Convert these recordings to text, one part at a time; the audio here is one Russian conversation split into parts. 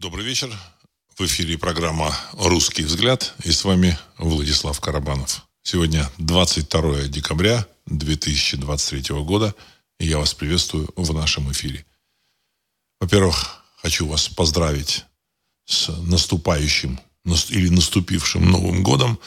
Добрый вечер. В эфире программа «Русский взгляд» и с вами Владислав Карабанов. Сегодня 22 декабря 2023 года, и я вас приветствую в нашем эфире. Во-первых, хочу вас поздравить с наступающим или наступившим Новым годом.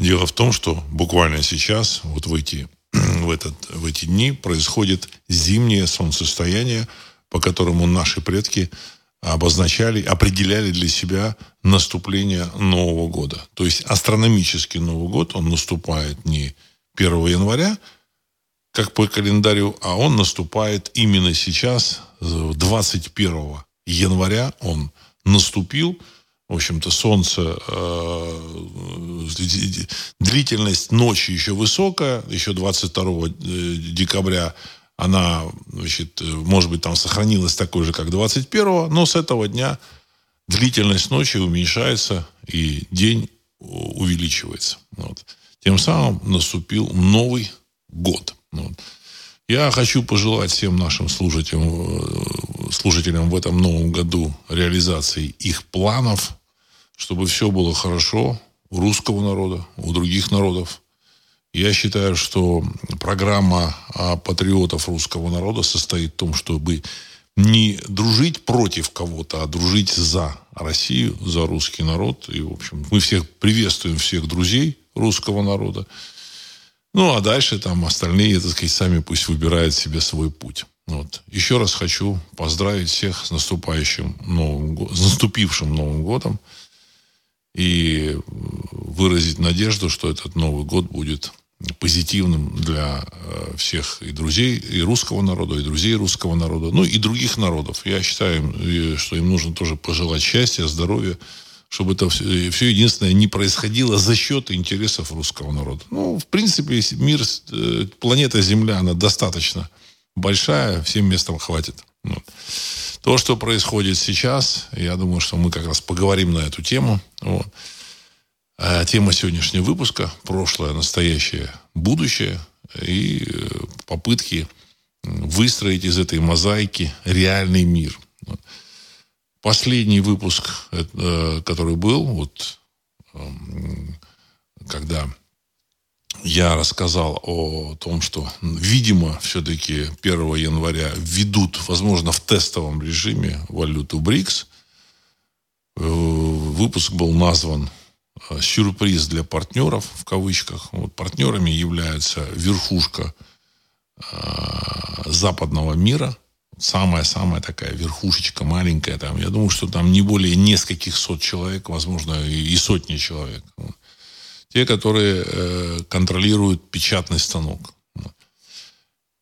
Дело в том, что буквально сейчас, вот в эти, в этот, в эти дни, происходит зимнее солнцестояние, по которому наши предки – обозначали, определяли для себя наступление Нового года. То есть астрономический Новый год, он наступает не 1 января, как по календарю, а он наступает именно сейчас, 21 января он наступил. В общем-то, солнце, э, длительность ночи еще высокая, еще 22 э, декабря она, значит, может быть, там сохранилась такой же, как 21-го, но с этого дня длительность ночи уменьшается и день увеличивается. Вот. Тем самым наступил Новый год. Вот. Я хочу пожелать всем нашим слушателям, э, слушателям в этом новом году реализации их планов, чтобы все было хорошо у русского народа, у других народов, я считаю, что программа а, патриотов русского народа состоит в том, чтобы не дружить против кого-то, а дружить за Россию, за русский народ. И, в общем, мы всех приветствуем всех друзей русского народа. Ну, а дальше там остальные, так сказать, сами пусть выбирают себе свой путь. Вот. Еще раз хочу поздравить всех с наступающим Новым, с наступившим Новым годом и выразить надежду, что этот Новый год будет позитивным для э, всех и друзей и русского народа, и друзей русского народа, ну и других народов. Я считаю, что им нужно тоже пожелать счастья, здоровья, чтобы это все, все единственное не происходило за счет интересов русского народа. Ну, в принципе, мир, э, планета Земля, она достаточно большая, всем местом хватит. Вот. То, что происходит сейчас, я думаю, что мы как раз поговорим на эту тему. Вот. А тема сегодняшнего выпуска – прошлое, настоящее, будущее и э, попытки выстроить из этой мозаики реальный мир. Последний выпуск, э, который был, вот, эм, когда я рассказал о том, что, видимо, все-таки 1 января ведут, возможно, в тестовом режиме валюту БРИКС. Э, выпуск был назван сюрприз для партнеров, в кавычках. Вот партнерами является верхушка э, западного мира, самая-самая такая верхушечка маленькая там. Я думаю, что там не более нескольких сот человек, возможно, и, и сотни человек. Те, которые э, контролируют печатный станок.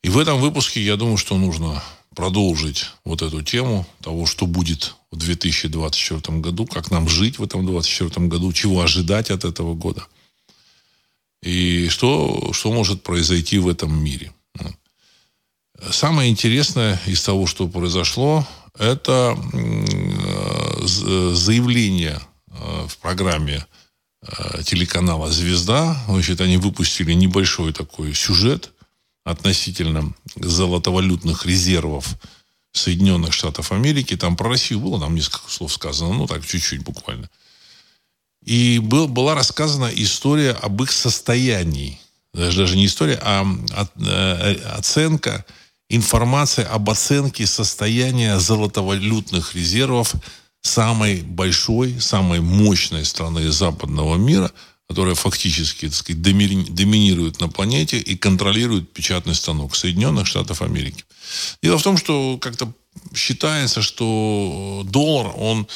И в этом выпуске, я думаю, что нужно продолжить вот эту тему того, что будет в 2024 году, как нам жить в этом 2024 году, чего ожидать от этого года. И что, что может произойти в этом мире. Самое интересное из того, что произошло, это заявление э, в программе э, телеканала «Звезда». Значит, они выпустили небольшой такой сюжет относительно золотовалютных резервов Соединенных Штатов Америки. Там про Россию было, там несколько слов сказано, ну так, чуть-чуть буквально. И был, была рассказана история об их состоянии. Даже, даже не история, а от, э, оценка, информация об оценке состояния золотовалютных резервов самой большой, самой мощной страны западного мира – которая фактически, так сказать, доминирует на планете и контролирует печатный станок Соединенных Штатов Америки. Дело в том, что как-то считается, что доллар, он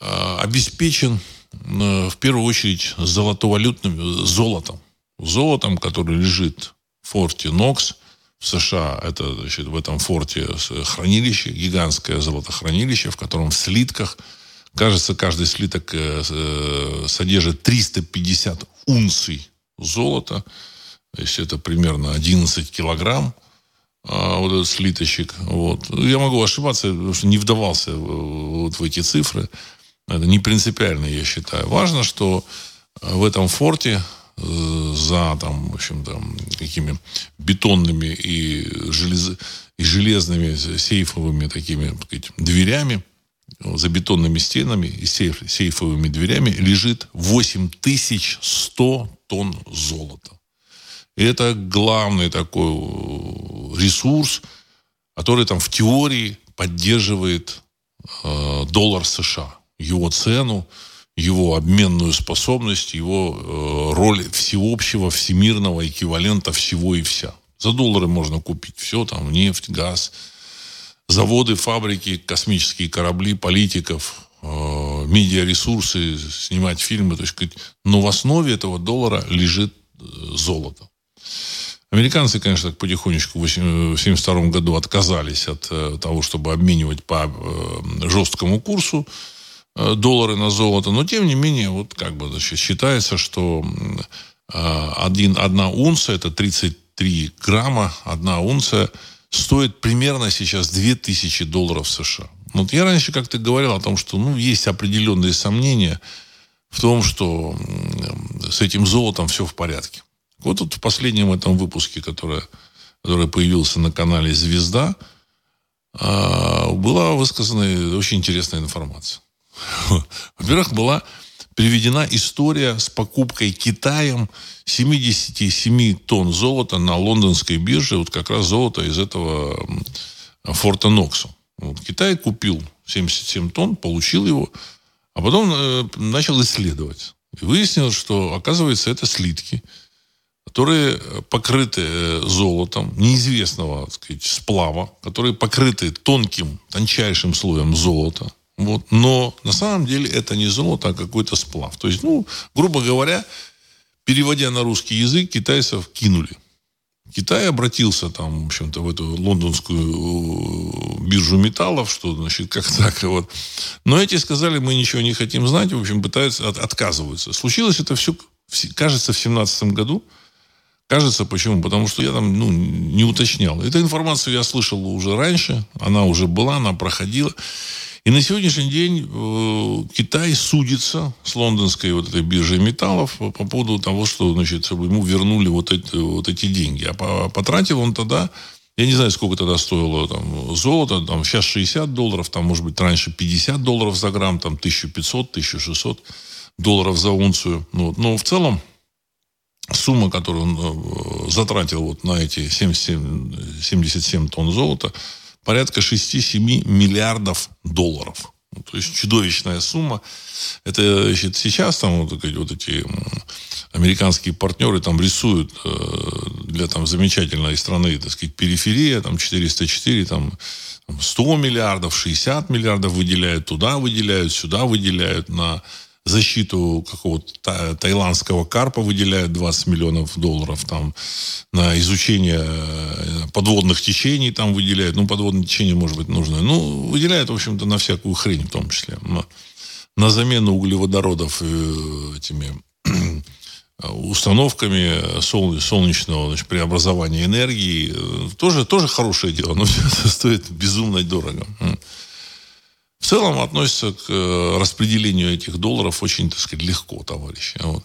э, обеспечен э, в первую очередь золотовалютным золотом. Золотом, который лежит в форте Нокс в США. Это значит, в этом форте хранилище, гигантское золотохранилище, в котором в слитках – Кажется, каждый слиток э, э, содержит 350 унций золота. То есть это примерно 11 килограмм а, вот этот слиточек. Вот. Я могу ошибаться, потому что не вдавался вот в эти цифры. Это не принципиально, я считаю. Важно, что в этом форте э, за там, в общем, там, какими бетонными и, желез... и железными сейфовыми такими так сказать, дверями за бетонными стенами и сейф, сейфовыми дверями лежит 8100 тонн золота. И это главный такой э, ресурс, который там в теории поддерживает э, доллар США, его цену, его обменную способность, его э, роль всеобщего, всемирного эквивалента всего и вся. За доллары можно купить все, там нефть, газ, заводы, фабрики, космические корабли, политиков, э, медиаресурсы, снимать фильмы. То есть, но в основе этого доллара лежит э, золото. Американцы, конечно, потихонечку в 1972 году отказались от э, того, чтобы обменивать по э, жесткому курсу э, доллары на золото, но тем не менее, вот как бы значит, считается, что один, одна унция, это 33 грамма, одна унция стоит примерно сейчас 2000 долларов США. Вот я раньше как-то говорил о том, что ну, есть определенные сомнения в том, что с этим золотом все в порядке. Вот тут в последнем этом выпуске, который, который появился на канале «Звезда», а, была высказана очень интересная информация. Во-первых, была приведена история с покупкой Китаем 77 тонн золота на лондонской бирже, вот как раз золото из этого Форта Нокса. Вот Китай купил 77 тонн, получил его, а потом э, начал исследовать. И выяснилось, что, оказывается, это слитки – которые покрыты э, золотом неизвестного так сказать, сплава, которые покрыты тонким, тончайшим слоем золота. Вот. Но на самом деле это не золото, а какой-то сплав. То есть, ну, грубо говоря, переводя на русский язык, китайцев кинули. Китай обратился там, в общем-то, в эту лондонскую э, биржу металлов, что, значит, как так вот. Но эти сказали, мы ничего не хотим знать, в общем, пытаются, от, отказываются. Случилось это все, кажется, в 17 году. Кажется, почему? Потому что я там ну, не уточнял. Эту информацию я слышал уже раньше, она уже была, она проходила. И на сегодняшний день э, Китай судится с лондонской вот этой биржей металлов по, по поводу того, что значит, ему вернули вот эти, вот эти деньги. А по, потратил он тогда, я не знаю, сколько тогда стоило там, золото, там, сейчас 60 долларов, там, может быть, раньше 50 долларов за грамм, там, 1500, 1600 долларов за унцию. Ну, вот. Но в целом сумма, которую он э, затратил вот на эти 77, 77 тонн золота, порядка 6-7 миллиардов долларов. Ну, то есть чудовищная сумма. Это значит, сейчас там вот, вот эти американские партнеры там рисуют э, для там замечательной страны, так сказать, периферия, там 404, там 100 миллиардов, 60 миллиардов выделяют, туда выделяют, сюда выделяют на защиту какого-то таиландского карпа выделяют 20 миллионов долларов, там, на изучение э, подводных течений там выделяют, ну, подводные течения, может быть, нужно, ну, выделяют, в общем-то, на всякую хрень в том числе, на, на замену углеводородов э, этими установками солнечного значит, преобразования энергии. Тоже, тоже хорошее дело, но все это стоит безумно дорого в целом относится к э, распределению этих долларов очень, так сказать, легко, товарищи. Вот.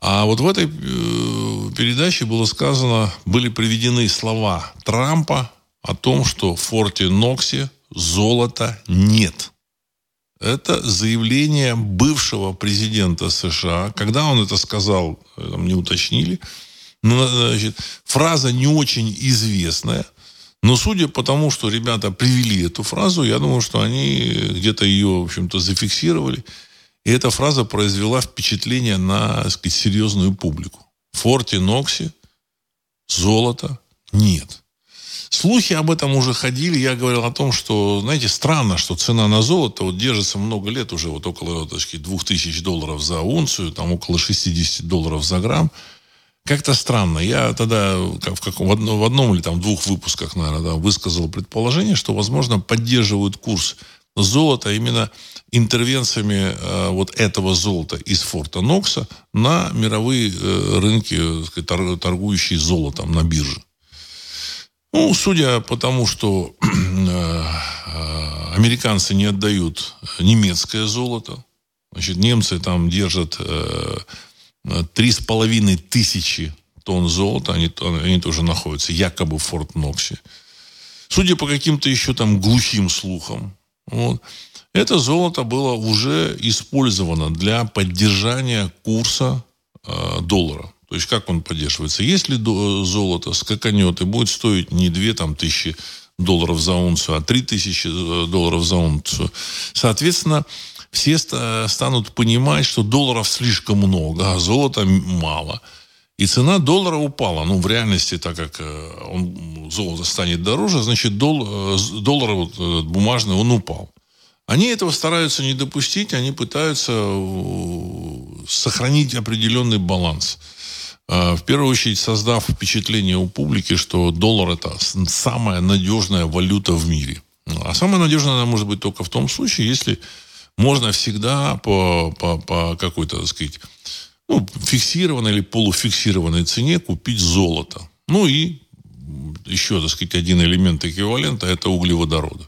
А вот в этой э, передаче было сказано, были приведены слова Трампа о том, что в форте Ноксе золота нет. Это заявление бывшего президента США. Когда он это сказал, э, не уточнили. Но, значит, фраза не очень известная – но судя по тому, что ребята привели эту фразу, я думаю, что они где-то ее, в общем-то, зафиксировали. И эта фраза произвела впечатление на, так сказать, серьезную публику. Форте Нокси золота нет. Слухи об этом уже ходили. Я говорил о том, что, знаете, странно, что цена на золото вот держится много лет уже, вот около так сказать, 2000 долларов за унцию, там около 60 долларов за грамм. Как-то странно. Я тогда в, каком, в, одном, в одном или там двух выпусках, наверное, да, высказал предположение, что, возможно, поддерживают курс золота именно интервенциями э, вот этого золота из форта Нокса на мировые э, рынки, сказать, торгующие золотом на бирже. Ну, судя по тому, что э, э, американцы не отдают немецкое золото, значит, немцы там держат э, Три с половиной тысячи тонн золота, они, они тоже находятся якобы в Форт Ноксе. Судя по каким-то еще там глухим слухам, вот, это золото было уже использовано для поддержания курса э, доллара. То есть как он поддерживается? Если золото скаканет и будет стоить не 2 там, тысячи долларов за унцию, а 3 тысячи э, долларов за унцию, соответственно, все станут понимать, что долларов слишком много, а золота мало. И цена доллара упала. Ну, в реальности, так как э, он, золото станет дороже, значит, дол, э, доллар вот, бумажный, он упал. Они этого стараются не допустить, они пытаются сохранить определенный баланс. В первую очередь, создав впечатление у публики, что доллар это самая надежная валюта в мире. А самая надежная она может быть только в том случае, если можно всегда по, по, по какой-то, так сказать, ну, фиксированной или полуфиксированной цене купить золото. Ну и еще, так сказать, один элемент эквивалента – это углеводороды.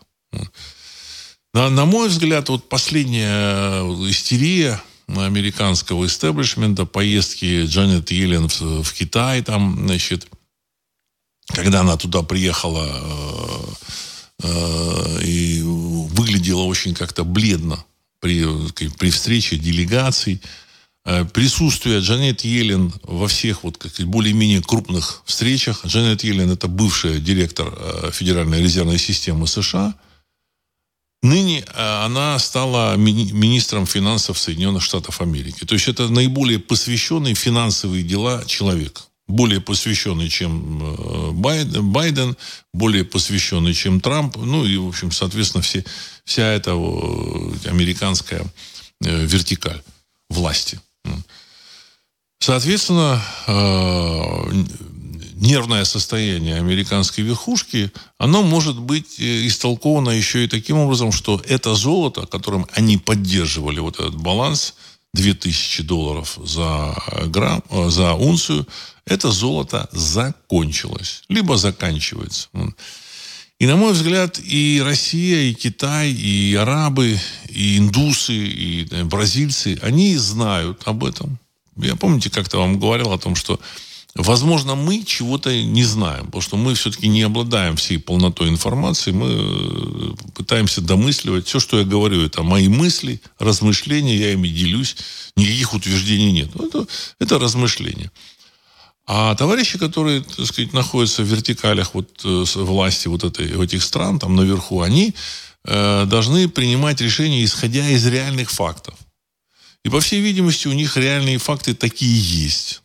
На, на мой взгляд, вот последняя истерия американского истеблишмента, поездки Джанет Йеллен в, в Китай, там, значит, когда она туда приехала э, э, и выглядела очень как-то бледно при, при встрече делегаций, э, присутствие Джанет Йеллен во всех вот как более-менее крупных встречах. Джанет Йеллен это бывшая директор э, Федеральной резервной системы США. Ныне э, она стала министром финансов Соединенных Штатов Америки. То есть это наиболее посвященный финансовые дела человек более посвященный, чем э, Байден, более посвященный, чем Трамп, ну и, в общем, соответственно, все, вся эта американская э, вертикаль власти. Соответственно, э, нервное состояние американской верхушки, оно может быть истолковано еще и таким образом, что это золото, которым они поддерживали вот этот баланс, 2000 долларов за грамм, за унцию, это золото закончилось, либо заканчивается. И, на мой взгляд, и Россия, и Китай, и арабы, и индусы, и э, бразильцы, они знают об этом. Я, помните, как-то вам говорил о том, что Возможно, мы чего-то не знаем, потому что мы все-таки не обладаем всей полнотой информации. Мы э, пытаемся домысливать. Все, что я говорю, это мои мысли, размышления, я ими делюсь. Никаких утверждений нет. Это, это размышления. А товарищи, которые, так сказать, находятся в вертикалях вот, э, власти вот этой, этих стран, там наверху, они э, должны принимать решения, исходя из реальных фактов. И, по всей видимости, у них реальные факты такие есть.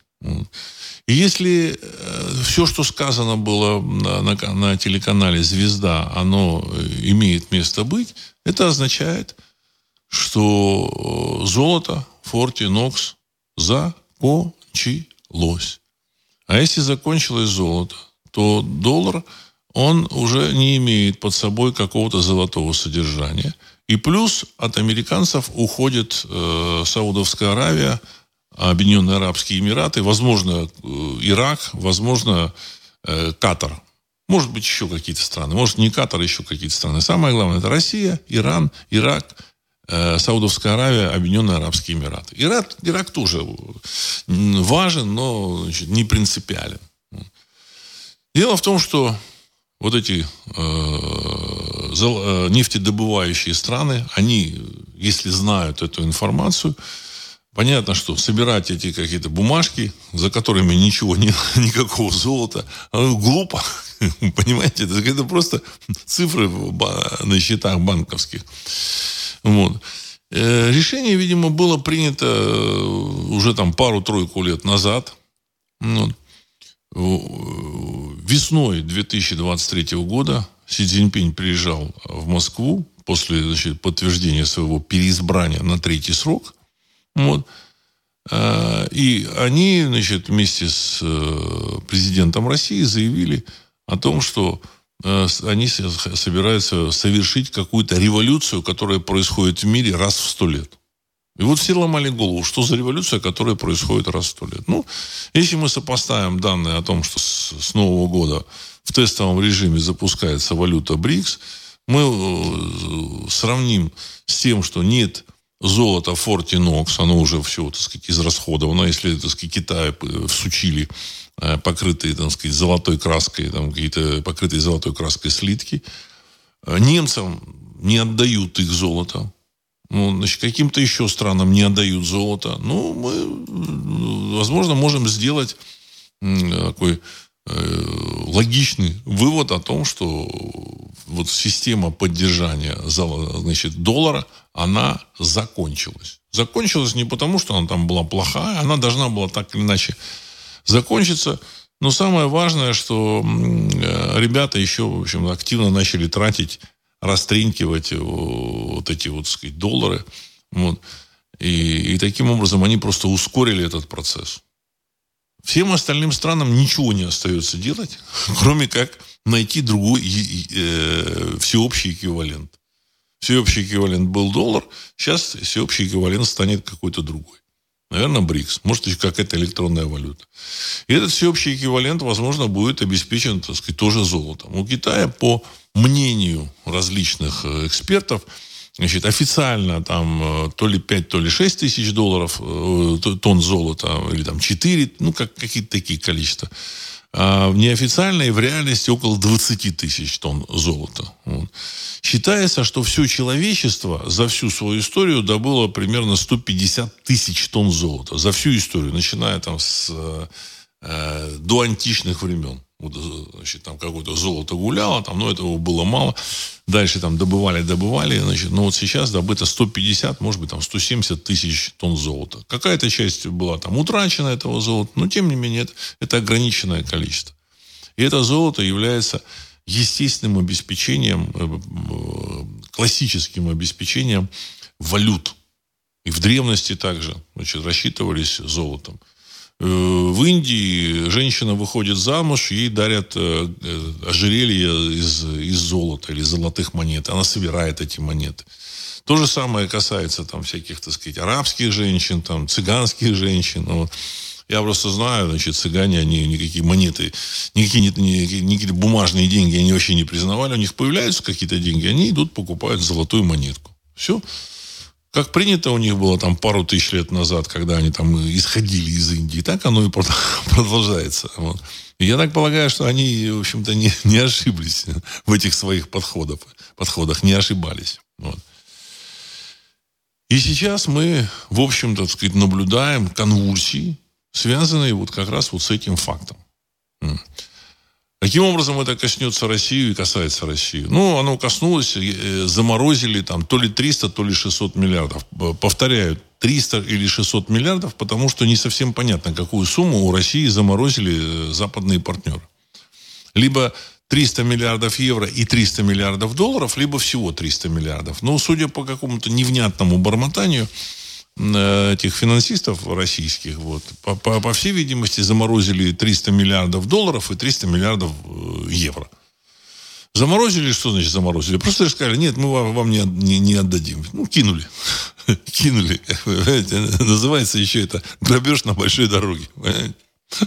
И если э, все, что сказано было на, на, на телеканале «Звезда», оно э, имеет место быть, это означает, что золото Форти Нокс закончилось. А если закончилось золото, то доллар, он уже не имеет под собой какого-то золотого содержания. И плюс от американцев уходит э, Саудовская Аравия, Объединенные Арабские Эмираты, возможно, э, Ирак, возможно, э, Катар. Может быть, еще какие-то страны. Может, не Катар, а еще какие-то страны. Самое главное, это Россия, Иран, Ирак, Э, Саудовская Аравия, Объединенные Арабские Эмираты. Ирак, Ирак тоже важен, но значит, не принципиален. Дело в том, что вот эти э, нефтедобывающие страны, они, если знают эту информацию, понятно, что собирать эти какие-то бумажки, за которыми ничего нет, никакого золота, глупо. Понимаете, это, это просто цифры на счетах банковских. Вот. Э, решение, видимо, было принято э, уже там пару-тройку лет назад. Вот. Весной 2023 года Си Цзиньпинь приезжал в Москву после значит, подтверждения своего переизбрания на третий срок. Вот. Э, и они значит, вместе с президентом России заявили о том, что Э, они собираются совершить какую-то революцию, которая происходит в мире раз в сто лет. И вот все ломали голову, что за революция, которая происходит раз в сто лет. Ну, если мы сопоставим данные о том, что с, с Нового года в тестовом режиме запускается валюта БРИКС, мы э, сравним с тем, что нет золота Форти Нокс, оно уже все, так сказать, израсходовано. Если, так сказать, Китай всучили Э, покрытые, так сказать, золотой краской, там какие-то покрытые золотой краской слитки. Э, немцам не отдают их золото. Ну, значит, каким-то еще странам не отдают золото. Ну, мы, возможно, можем сделать такой э, логичный вывод о том, что вот система поддержания значит, доллара, она закончилась. Закончилась не потому, что она там была плохая, она должна была так или иначе закончиться. Но самое важное, что э, ребята еще, в общем, активно начали тратить, растринкивать вот эти вот, так сказать, доллары. Вот. И, и таким образом они просто ускорили этот процесс. Всем остальным странам ничего не остается делать, кроме как найти другой э, всеобщий эквивалент. Всеобщий эквивалент был доллар, сейчас всеобщий эквивалент станет какой-то другой. Наверное, БРИКС. Может, еще какая-то электронная валюта. И этот всеобщий эквивалент, возможно, будет обеспечен, так сказать, тоже золотом. У Китая, по мнению различных э, экспертов, Значит, официально там э, то ли 5, то ли 6 тысяч долларов э, тонн золота, или там 4, ну, как, какие-то такие количества. А неофициально и в реальности около 20 тысяч тонн золота. Вот. Считается, что все человечество за всю свою историю добыло примерно 150 тысяч тонн золота. За всю историю, начиная там с э, до античных времен вот, значит, там какое-то золото гуляло, там, но этого было мало. Дальше там добывали, добывали, значит, но вот сейчас добыто 150, может быть, там 170 тысяч тонн золота. Какая-то часть была там утрачена этого золота, но тем не менее это, это ограниченное количество. И это золото является естественным обеспечением, э, э, классическим обеспечением валют. И в древности также значит, рассчитывались золотом. Э, в Индии женщина выходит замуж, ей дарят э, э, ожерелье из, из золота или золотых монет. Она собирает эти монеты. То же самое касается там всяких, так сказать, арабских женщин, там, цыганских женщин. Вот. Я просто знаю, значит, цыгане, они никакие монеты, никакие, никакие, никакие бумажные деньги они вообще не признавали. У них появляются какие-то деньги, они идут, покупают золотую монетку. Все как принято у них было там пару тысяч лет назад, когда они там исходили из Индии, так оно и продолжается. Вот. Я так полагаю, что они, в общем-то, не, не ошиблись в этих своих подходах, подходах не ошибались. Вот. И сейчас мы, в общем-то, сказать, наблюдаем конвульсии, связанные вот как раз вот с этим фактом. Каким образом это коснется России и касается России? Ну, оно коснулось, э, заморозили там то ли 300, то ли 600 миллиардов. Повторяю, 300 или 600 миллиардов, потому что не совсем понятно, какую сумму у России заморозили э, западные партнеры. Либо 300 миллиардов евро и 300 миллиардов долларов, либо всего 300 миллиардов. Но, судя по какому-то невнятному бормотанию, этих финансистов российских, вот, по, по, по всей видимости, заморозили 300 миллиардов долларов и 300 миллиардов э, евро. Заморозили, что значит заморозили? Просто сказали, нет, мы вам, вам не, не, не отдадим. Ну, кинули. кинули. Называется еще это грабеж на большой дороге.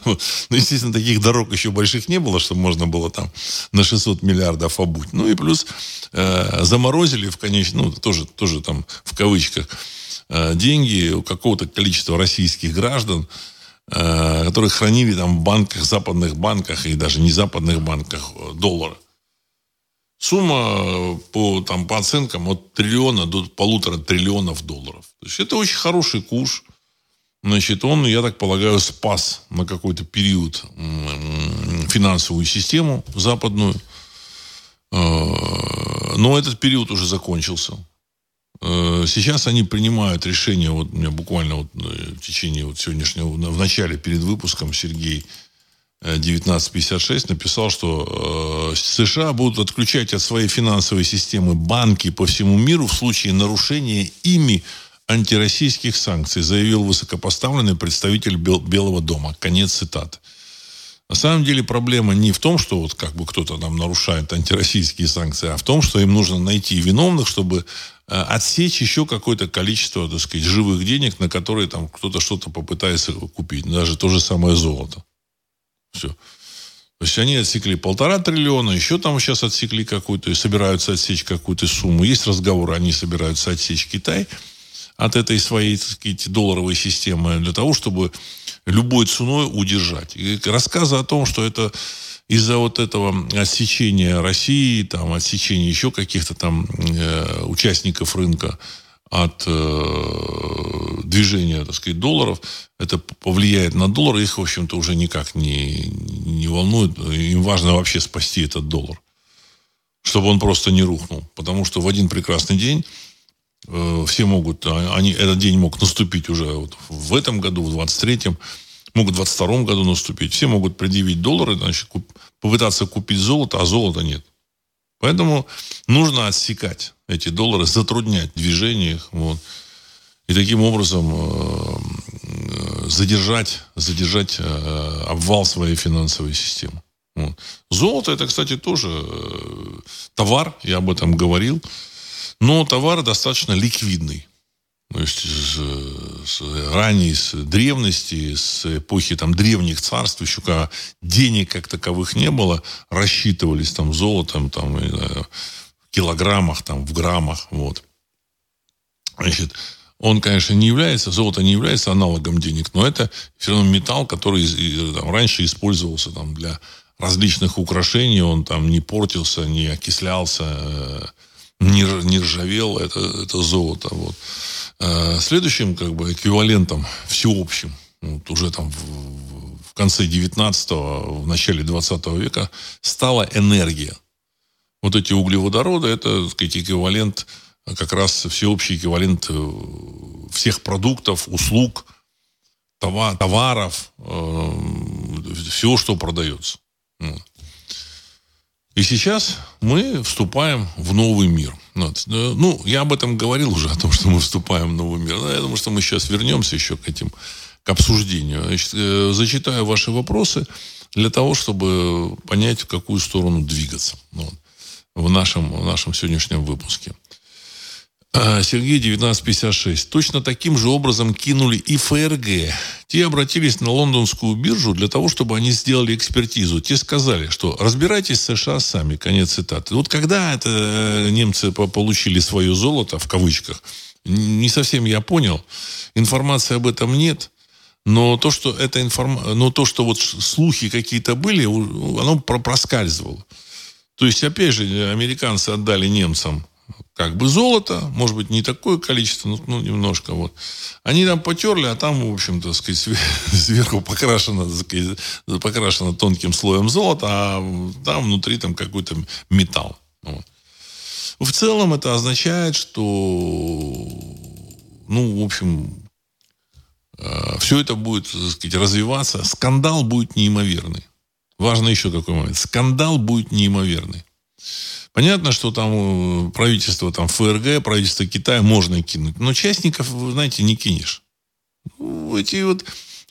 Ну, естественно, таких дорог еще больших не было, чтобы можно было там на 600 миллиардов обуть. Ну и плюс э, заморозили в конечном, ну, тоже, тоже там в кавычках, Э, деньги у какого-то количества российских граждан, э, которые хранили там в банках, западных банках и даже не западных банках э, доллары. Сумма по, там, по оценкам от триллиона до полутора триллионов долларов. То есть это очень хороший куш. Значит, он, я так полагаю, спас на какой-то период финансовую систему западную. Но этот период уже закончился. Э, сейчас они принимают решение, вот у меня буквально вот э, в течение вот сегодняшнего, в начале перед выпуском Сергей 1956 э, написал, что США будут отключать от своей финансовой системы банки по всему миру в случае нарушения ими антироссийских санкций, заявил высокопоставленный представитель Белого дома. Конец цитаты. На самом деле проблема не в том, что вот как бы кто-то там нарушает антироссийские санкции, а в том, что им нужно найти виновных, чтобы э, отсечь еще какое-то количество, так сказать, живых денег, на которые там кто-то что-то попытается купить. Даже то же самое золото. Все. То есть они отсекли полтора триллиона, еще там сейчас отсекли какую-то, и собираются отсечь какую-то сумму. Есть разговоры, они собираются отсечь Китай от этой своей, так сказать, долларовой системы для того, чтобы любой ценой удержать. И рассказы о том, что это из-за вот этого отсечения России, там, отсечения еще каких-то там э, участников рынка от э, движения, так сказать, долларов, это повлияет на доллар, их, в общем-то, уже никак не, не волнует. Им важно вообще спасти этот доллар, чтобы он просто не рухнул. Потому что в один прекрасный день все могут, а, они, этот день мог наступить уже вот в этом году, в 23-м, могут в 22 году наступить. Все могут предъявить доллары, значит, куп, попытаться купить золото, а золота нет. Поэтому нужно отсекать эти доллары, затруднять движение их. Вот. И таким образом э, э, задержать, задержать э, обвал своей финансовой системы. Вот. Золото это, кстати, тоже товар, я об этом говорил, но товар достаточно ликвидный. То есть с, с ранней, с древности, с эпохи там, древних царств, еще когда денег как таковых не было, рассчитывались там золотом, там, в килограммах, там, в граммах. Вот. Значит, он, конечно, не является, золото не является аналогом денег, но это все равно металл, который там, раньше использовался там, для различных украшений, он там не портился, не окислялся, э, не, не ржавел, это, это золото. Вот. Э, следующим как бы эквивалентом всеобщим, вот уже там в, в конце 19-го, в начале 20 века, стала энергия. Вот эти углеводороды, это, так сказать, эквивалент, как раз всеобщий эквивалент э, всех продуктов, услуг, товаров, э, всего, что продается. И сейчас мы вступаем в новый мир. Вот. Ну, я об этом говорил уже, о том, что мы вступаем в новый мир. Но я думаю, что мы сейчас вернемся еще к этим, к обсуждению. Значит, э, зачитаю ваши вопросы для того, чтобы понять, в какую сторону двигаться вот, в, нашем, в нашем сегодняшнем выпуске. А, Сергей 1956. Точно таким же образом кинули и ФРГ. Те обратились на лондонскую биржу для того, чтобы они сделали экспертизу. Те сказали, что разбирайтесь с США сами. Конец цитаты. Вот когда это э, немцы получили свое золото, в кавычках, не совсем я понял. Информации об этом нет. Но то, что это информ... но то, что вот слухи какие-то были, оно проскальзывало. То есть, опять же, американцы отдали немцам как бы золото, может быть, не такое количество, но ну, немножко вот. Они там потерли, а там, в общем-то, сказать, сверху покрашено, покрашено тонким слоем золота, а там внутри там какой-то металл. Вот. В целом это означает, что, ну, в общем, э, все это будет, так сказать, развиваться. Скандал будет неимоверный. Важно еще какой момент. Скандал будет неимоверный. Понятно, что там э, правительство там, ФРГ, правительство Китая можно кинуть. Но частников, вы знаете, не кинешь. Ну, эти вот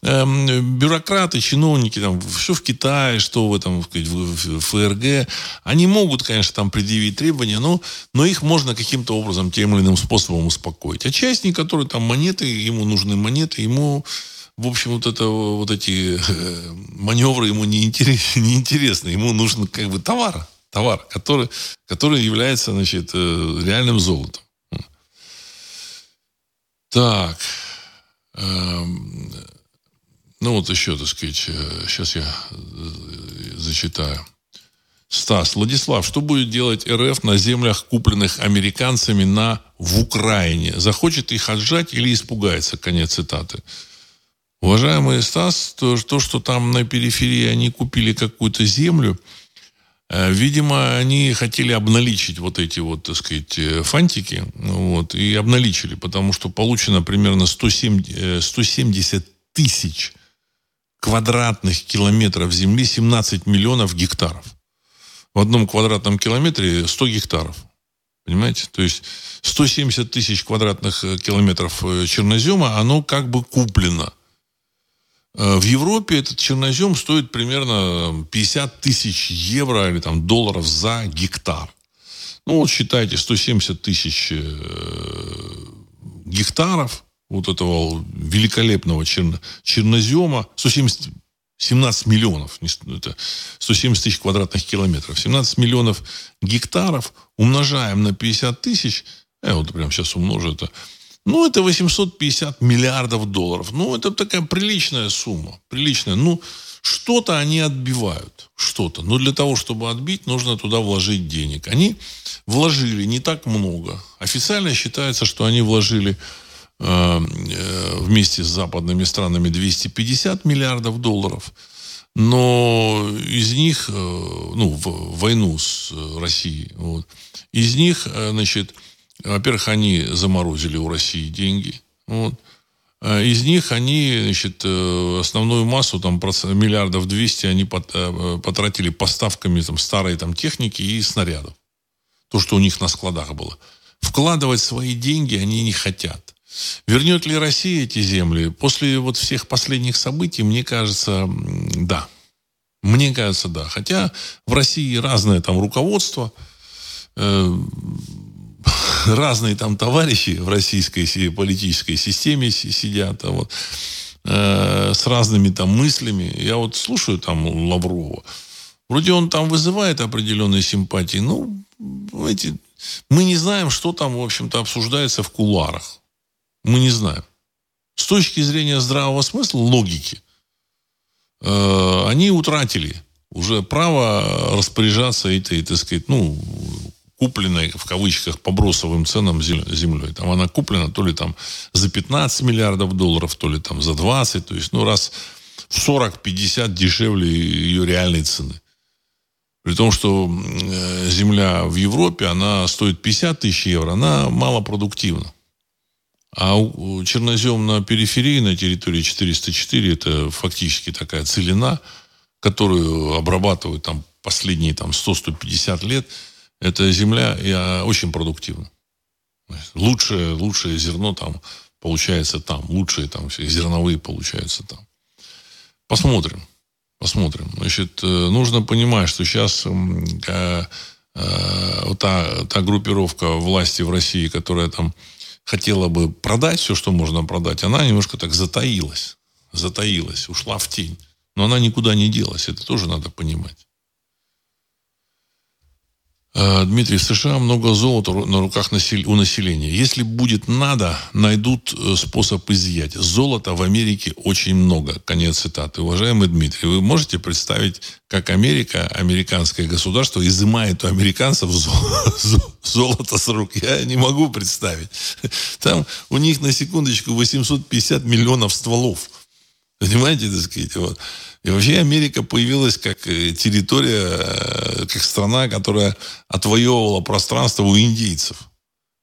эм, бюрократы, чиновники, там, что в Китае, что в этом в ФРГ, они могут, конечно, там предъявить требования, но, но их можно каким-то образом, тем или иным способом успокоить. А частник, который там монеты, ему нужны монеты, ему в общем, вот, это, вот эти э, маневры ему не, интерес, не интересны. Ему нужен как бы товар товар, который, который является значит, э, реальным золотом. Так. Эм, ну вот еще, так сказать, сейчас э, я э, зачитаю. Стас, Владислав, что будет делать РФ на землях, купленных американцами на в Украине? Захочет их отжать или испугается? Конец цитаты. Уважаемый Стас, то, то что там на периферии они купили какую-то землю – видимо, они хотели обналичить вот эти вот, так сказать, э, фантики, вот, и обналичили, потому что получено примерно 107, 170 э, тысяч квадратных километров земли, 17 миллионов гектаров. В одном квадратном километре 100 гектаров. Понимаете? То есть 170 тысяч квадратных километров чернозема, оно как бы куплено – Э, в Европе этот чернозем стоит примерно 50 тысяч евро или там, долларов за гектар. Ну, вот считайте, 170 тысяч э, гектаров вот этого великолепного черно, чернозема, 170, 17 миллионов, это 170 тысяч квадратных километров, 17 миллионов гектаров умножаем на 50 тысяч, я вот прямо сейчас умножу это, Ну, это 850 миллиардов долларов. Ну, это такая приличная сумма. Приличная. Ну, что-то они отбивают. Что-то. Но для того, чтобы отбить, нужно туда вложить денег. Они вложили не так много. Официально считается, что они вложили э, э вместе с западными странами 250 миллиардов долларов. Но из них, э, ну, в войну с Россией, вот, из них, э, значит, во-первых, они заморозили у России деньги. Вот. А из них они, значит, э, основную массу, там, миллиардов двести, они э, потратили поставками там, старой там, техники и снарядов. То, что у них на складах было. Вкладывать свои деньги они не хотят. Вернет ли Россия эти земли? После вот всех последних событий, мне кажется, да. Мне кажется, да. Хотя в России разное там руководство. Э, разные там товарищи в российской политической системе сидят, а вот, э, с разными там мыслями. Я вот слушаю там Лаврова. Вроде он там вызывает определенные симпатии. Ну, знаете, мы не знаем, что там, в общем-то, обсуждается в кулуарах. Мы не знаем. С точки зрения здравого смысла, логики, э, они утратили уже право распоряжаться этой, так сказать, ну, купленной, в кавычках, по бросовым ценам землей. Там она куплена то ли там за 15 миллиардов долларов, то ли там за 20. То есть, ну, раз в 40-50 дешевле ее реальной цены. При том, что э, земля в Европе, она стоит 50 тысяч евро, она малопродуктивна. А чернозем на периферии, на территории 404, это фактически такая целина, которую обрабатывают там последние там, 100-150 лет – эта земля я, очень продуктивна. Лучшее, лучшее зерно там получается там. Лучшие там все зерновые получаются там. Посмотрим. Посмотрим. Значит, э, нужно понимать, что сейчас э, э, вот та, та группировка власти в России, которая там хотела бы продать все, что можно продать, она немножко так затаилась. Затаилась, ушла в тень. Но она никуда не делась. Это тоже надо понимать. Э, Дмитрий, в США много золота на руках у населения. Если будет надо, найдут э, способ изъять. Золота в Америке очень много. Конец цитаты. Уважаемый Дмитрий, вы можете представить, как Америка, американское государство, изымает у американцев золото с рук? Я не могу представить. Там у них на секундочку 850 миллионов стволов. Понимаете, так сказать, вот. И вообще Америка появилась как э, территория, э, как страна, которая отвоевывала пространство у индейцев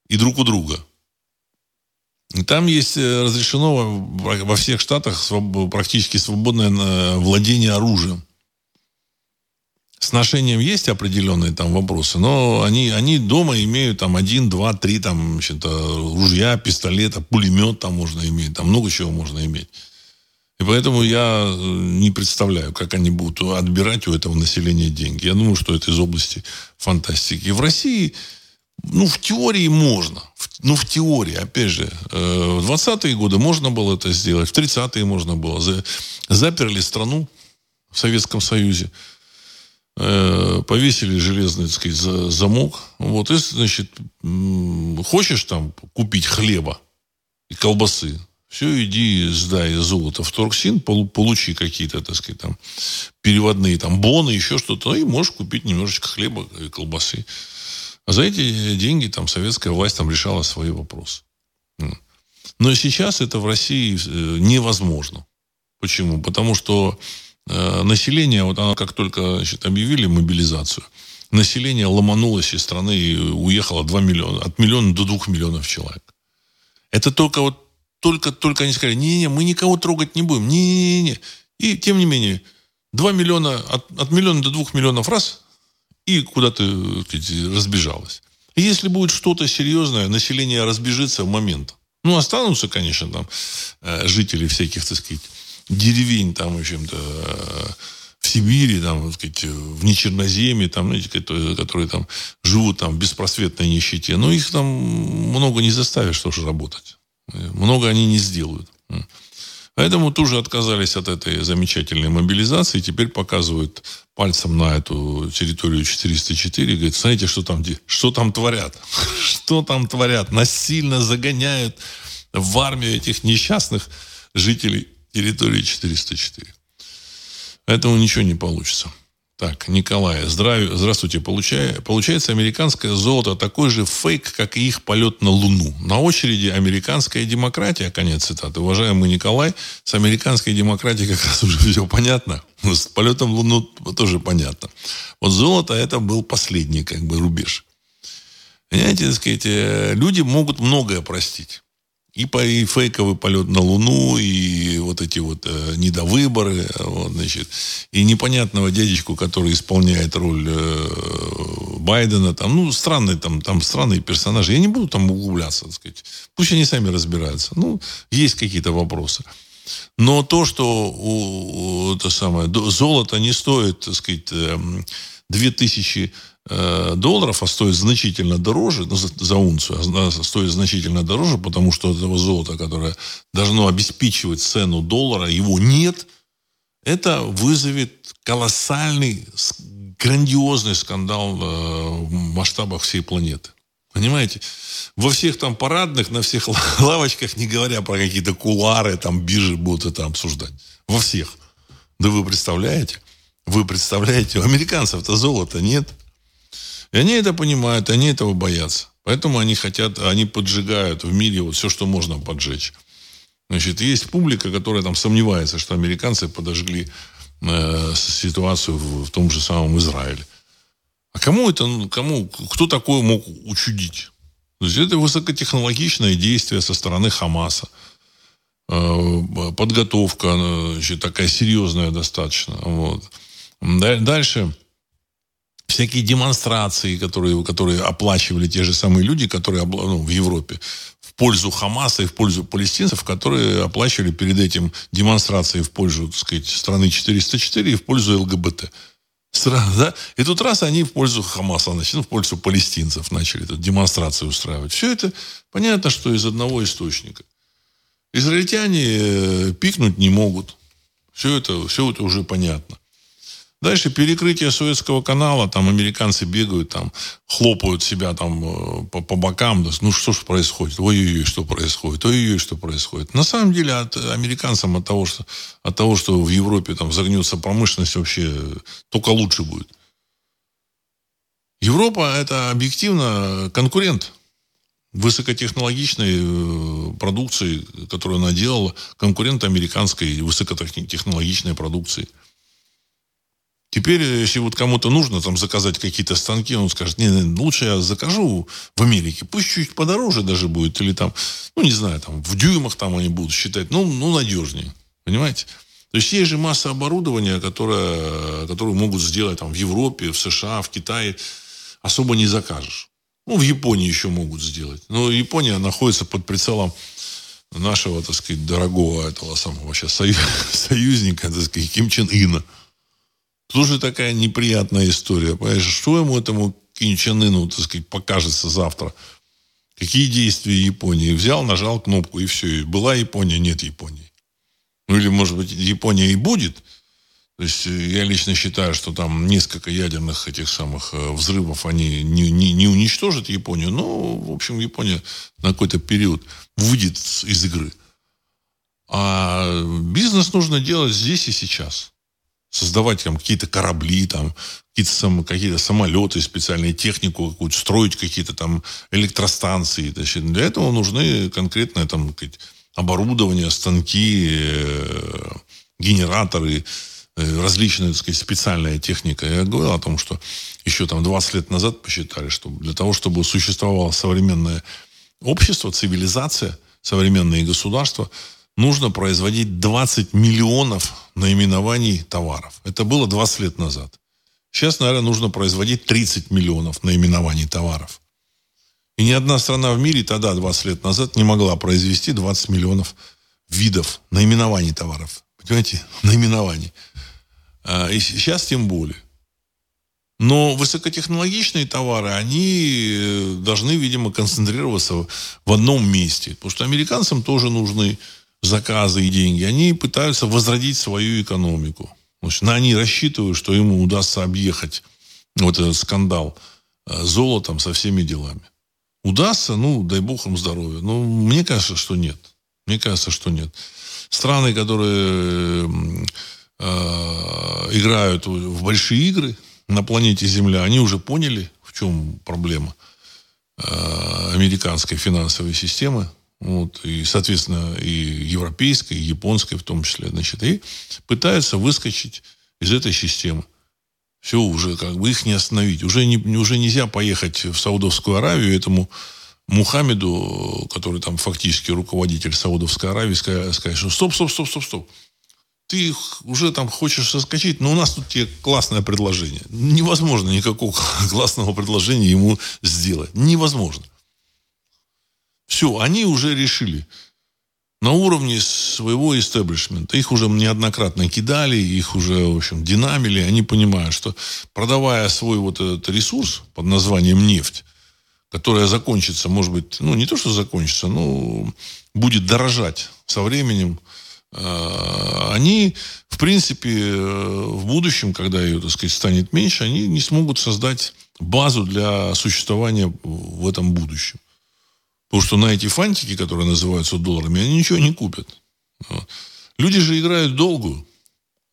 и друг у друга. И там есть э, разрешено во всех штатах практически свободное владение оружием. С ношением есть определенные там вопросы, но они, они дома имеют там один, два, три там, значит, ружья, пистолета, пулемет там можно иметь, там много чего можно иметь. И поэтому я э, не представляю, как они будут отбирать у этого населения деньги. Я думаю, что это из области фантастики. В России, ну, в теории можно. Ну, в теории, опять же, э, в 20-е годы можно было это сделать, в 30-е можно было. Заперли страну в Советском Союзе, э, повесили железный, так сказать, замок. Вот, и, значит, хочешь там купить хлеба и колбасы, все, иди сдай золото в Торксин, получи какие-то, так сказать, там, переводные там боны, еще что-то, и можешь купить немножечко хлеба и колбасы. А за эти деньги там советская власть там решала свои вопросы. Но сейчас это в России э, невозможно. Почему? Потому что э, население, вот оно как только значит, объявили мобилизацию, население ломанулось из страны и уехало 2 миллиона, от миллиона до 2 миллионов человек. Это только вот только, только они сказали, не-не, мы никого трогать не будем, не-не-не. И, тем не менее, 2 миллиона, от, от миллиона до 2 миллионов раз, и куда-то разбежалось. И если будет что-то серьезное, население разбежится в момент. Ну, останутся, конечно, там э, жители всяких, так сказать, деревень, там, в общем-то, э, в Сибири, там, так сказать, в Нечерноземье, там, знаете, которые, которые там живут там в беспросветной нищете. Но их там много не заставишь тоже работать. Много они не сделают. Поэтому тоже отказались от этой замечательной мобилизации. Теперь показывают пальцем на эту территорию 404. Говорят, смотрите, что там, что там творят. Что там творят. Насильно загоняют в армию этих несчастных жителей территории 404. Поэтому ничего не получится. Так, Николай, здравия, здравствуйте. Получая, получается, американское золото такой же фейк, как и их полет на Луну. На очереди американская демократия, конец цитаты. Уважаемый Николай, с американской демократией как раз уже все понятно. С полетом в Луну тоже понятно. Вот золото это был последний как бы рубеж. Понимаете, так сказать, э, люди могут многое простить. И, по, и фейковый полет на Луну, и вот эти вот э, недовыборы, вот, значит, и непонятного дядечку, который исполняет роль э, Байдена, там, ну, странные там, там странные персонажи. Я не буду там углубляться, так сказать. Пусть они сами разбираются. Ну, есть какие-то вопросы. Но то, что у, у, это самое, золото не стоит, так сказать, 2000 эм, Э, долларов, а стоит значительно дороже, ну, за, за унцию, а стоит значительно дороже, потому что этого золота, которое должно обеспечивать цену доллара, его нет, это вызовет колоссальный, грандиозный скандал э, в масштабах всей планеты. Понимаете? Во всех там парадных, на всех лавочках, не говоря про какие-то кулары, там биржи будут это обсуждать. Во всех. Да вы представляете? Вы представляете, у американцев-то золота нет. И они это понимают, они этого боятся. Поэтому они хотят, они поджигают в мире вот все, что можно поджечь. Значит, есть публика, которая там сомневается, что американцы подожгли э, ситуацию в, в том же самом Израиле. А кому это, ну, кому, кто такое мог учудить? То есть это высокотехнологичное действие со стороны Хамаса. Э, подготовка значит, такая серьезная достаточно. Вот. Дальше всякие демонстрации, которые, которые оплачивали те же самые люди, которые ну, в Европе, в пользу Хамаса и в пользу палестинцев, которые оплачивали перед этим демонстрации в пользу, так сказать, страны 404 и в пользу ЛГБТ. Сразу, да? И тут раз они в пользу Хамаса, значит, ну, в пользу палестинцев начали эту демонстрацию устраивать. Все это понятно, что из одного источника. Израильтяне э, пикнуть не могут. Все это, все это уже понятно. Дальше перекрытие Советского канала, там американцы бегают, там хлопают себя там э, по, по бокам. Ну что ж происходит? Ой-ой-ой, что происходит? Ой-ой-ой, что происходит? На самом деле от американцам от того, что, от того, что в Европе там загнется промышленность, вообще только лучше будет. Европа это объективно конкурент высокотехнологичной э, продукции, которую она делала, конкурент американской высокотехнологичной продукции. Теперь, если вот кому-то нужно там заказать какие-то станки, он скажет, не, лучше я закажу в Америке, пусть чуть подороже даже будет, или там, ну, не знаю, там, в дюймах там они будут считать, ну, ну надежнее, понимаете? То есть есть же масса оборудования, которое, которое могут сделать там в Европе, в США, в Китае, особо не закажешь. Ну, в Японии еще могут сделать. Но Япония находится под прицелом нашего, так сказать, дорогого этого самого сейчас союзника, так сказать, Ким Чен Ына. Тоже такая неприятная история. Понимаешь, что ему этому Ким Чен Ыну, так сказать, покажется завтра? Какие действия Японии? Взял, нажал кнопку, и все. Была Япония, нет Японии. Ну, или, может быть, Япония и будет. То есть, э, я лично считаю, что там несколько ядерных этих самых э, взрывов, они не, не, не уничтожат Японию, но, в общем, Япония на какой-то период выйдет из игры. А бизнес нужно делать здесь и сейчас создавать там какие-то корабли, там, какие-то, сам, какие-то самолеты, специальную технику какую-то, строить какие-то там электростанции. Значит, для этого нужны конкретное там, оборудование, станки, э, генераторы, э, различная, так сказать, специальная техника. Я говорил о том, что еще там 20 лет назад посчитали, что для того, чтобы существовало современное общество, цивилизация, современные государства, нужно производить 20 миллионов наименований товаров. Это было 20 лет назад. Сейчас, наверное, нужно производить 30 миллионов наименований товаров. И ни одна страна в мире тогда, 20 лет назад, не могла произвести 20 миллионов видов наименований товаров. Понимаете? Наименований. А, и сейчас тем более. Но высокотехнологичные товары, они э, должны, видимо, концентрироваться в одном месте. Потому что американцам тоже нужны заказы и деньги, они пытаются возродить свою экономику. Значит, они рассчитывают, что ему удастся объехать вот этот скандал э, золотом со всеми делами. Удастся, ну, дай бог им здоровья. Но мне кажется, что нет. Мне кажется, что нет. Страны, которые э, играют в большие игры на планете Земля, они уже поняли, в чем проблема э, американской финансовой системы. Вот, и, соответственно, и европейской, и японской в том числе. Значит, и пытаются выскочить из этой системы. Все, уже как бы их не остановить. Уже, не, уже нельзя поехать в Саудовскую Аравию этому Мухаммеду, который там фактически руководитель Саудовской Аравии, сказать, сказать что стоп, стоп, стоп, стоп, стоп. Ты уже там хочешь соскочить, но у нас тут тебе классное предложение. Невозможно никакого классного предложения ему сделать. Невозможно. Все, они уже решили на уровне своего истеблишмента. Их уже неоднократно кидали, их уже, в общем, динамили. Они понимают, что продавая свой вот этот ресурс под названием нефть, которая закончится, может быть, ну, не то, что закончится, но будет дорожать со временем, э, они, в принципе, в будущем, когда ее, так сказать, станет меньше, они не смогут создать базу для существования в этом будущем. Потому что на эти фантики, которые называются долларами, они ничего не купят. Люди же играют долгую.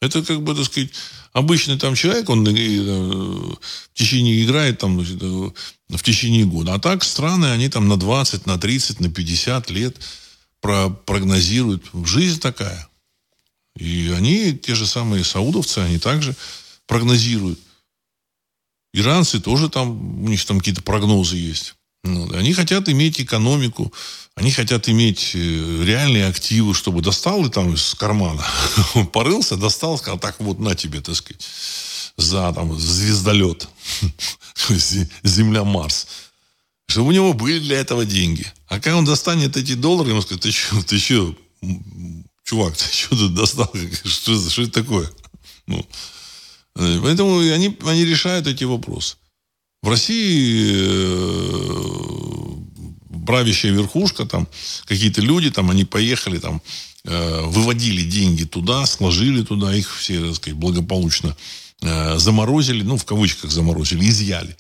Это как бы, так сказать, обычный там человек, он э, в течение играет там э, в течение года. А так страны, они там на 20, на 30, на 50 лет про прогнозируют. Жизнь такая. И они, те же самые саудовцы, они также прогнозируют. Иранцы тоже там, у них там какие-то прогнозы есть. Ну, они хотят иметь экономику, они хотят иметь э, реальные активы, чтобы достал и там из кармана, порылся, достал, сказал, так вот на тебе, так сказать, за там звездолет, Земля Марс. Чтобы у него были для этого деньги. А когда он достанет эти доллары, ему скажет, ты что, ты что, чувак, ты что тут достал? Что, что это такое? Ну, поэтому они, они решают эти вопросы. В России э, правящая верхушка, там какие-то люди, там они поехали, там э, выводили деньги туда, сложили туда, их все, так сказать, благополучно э, заморозили, ну, в кавычках заморозили, изъяли.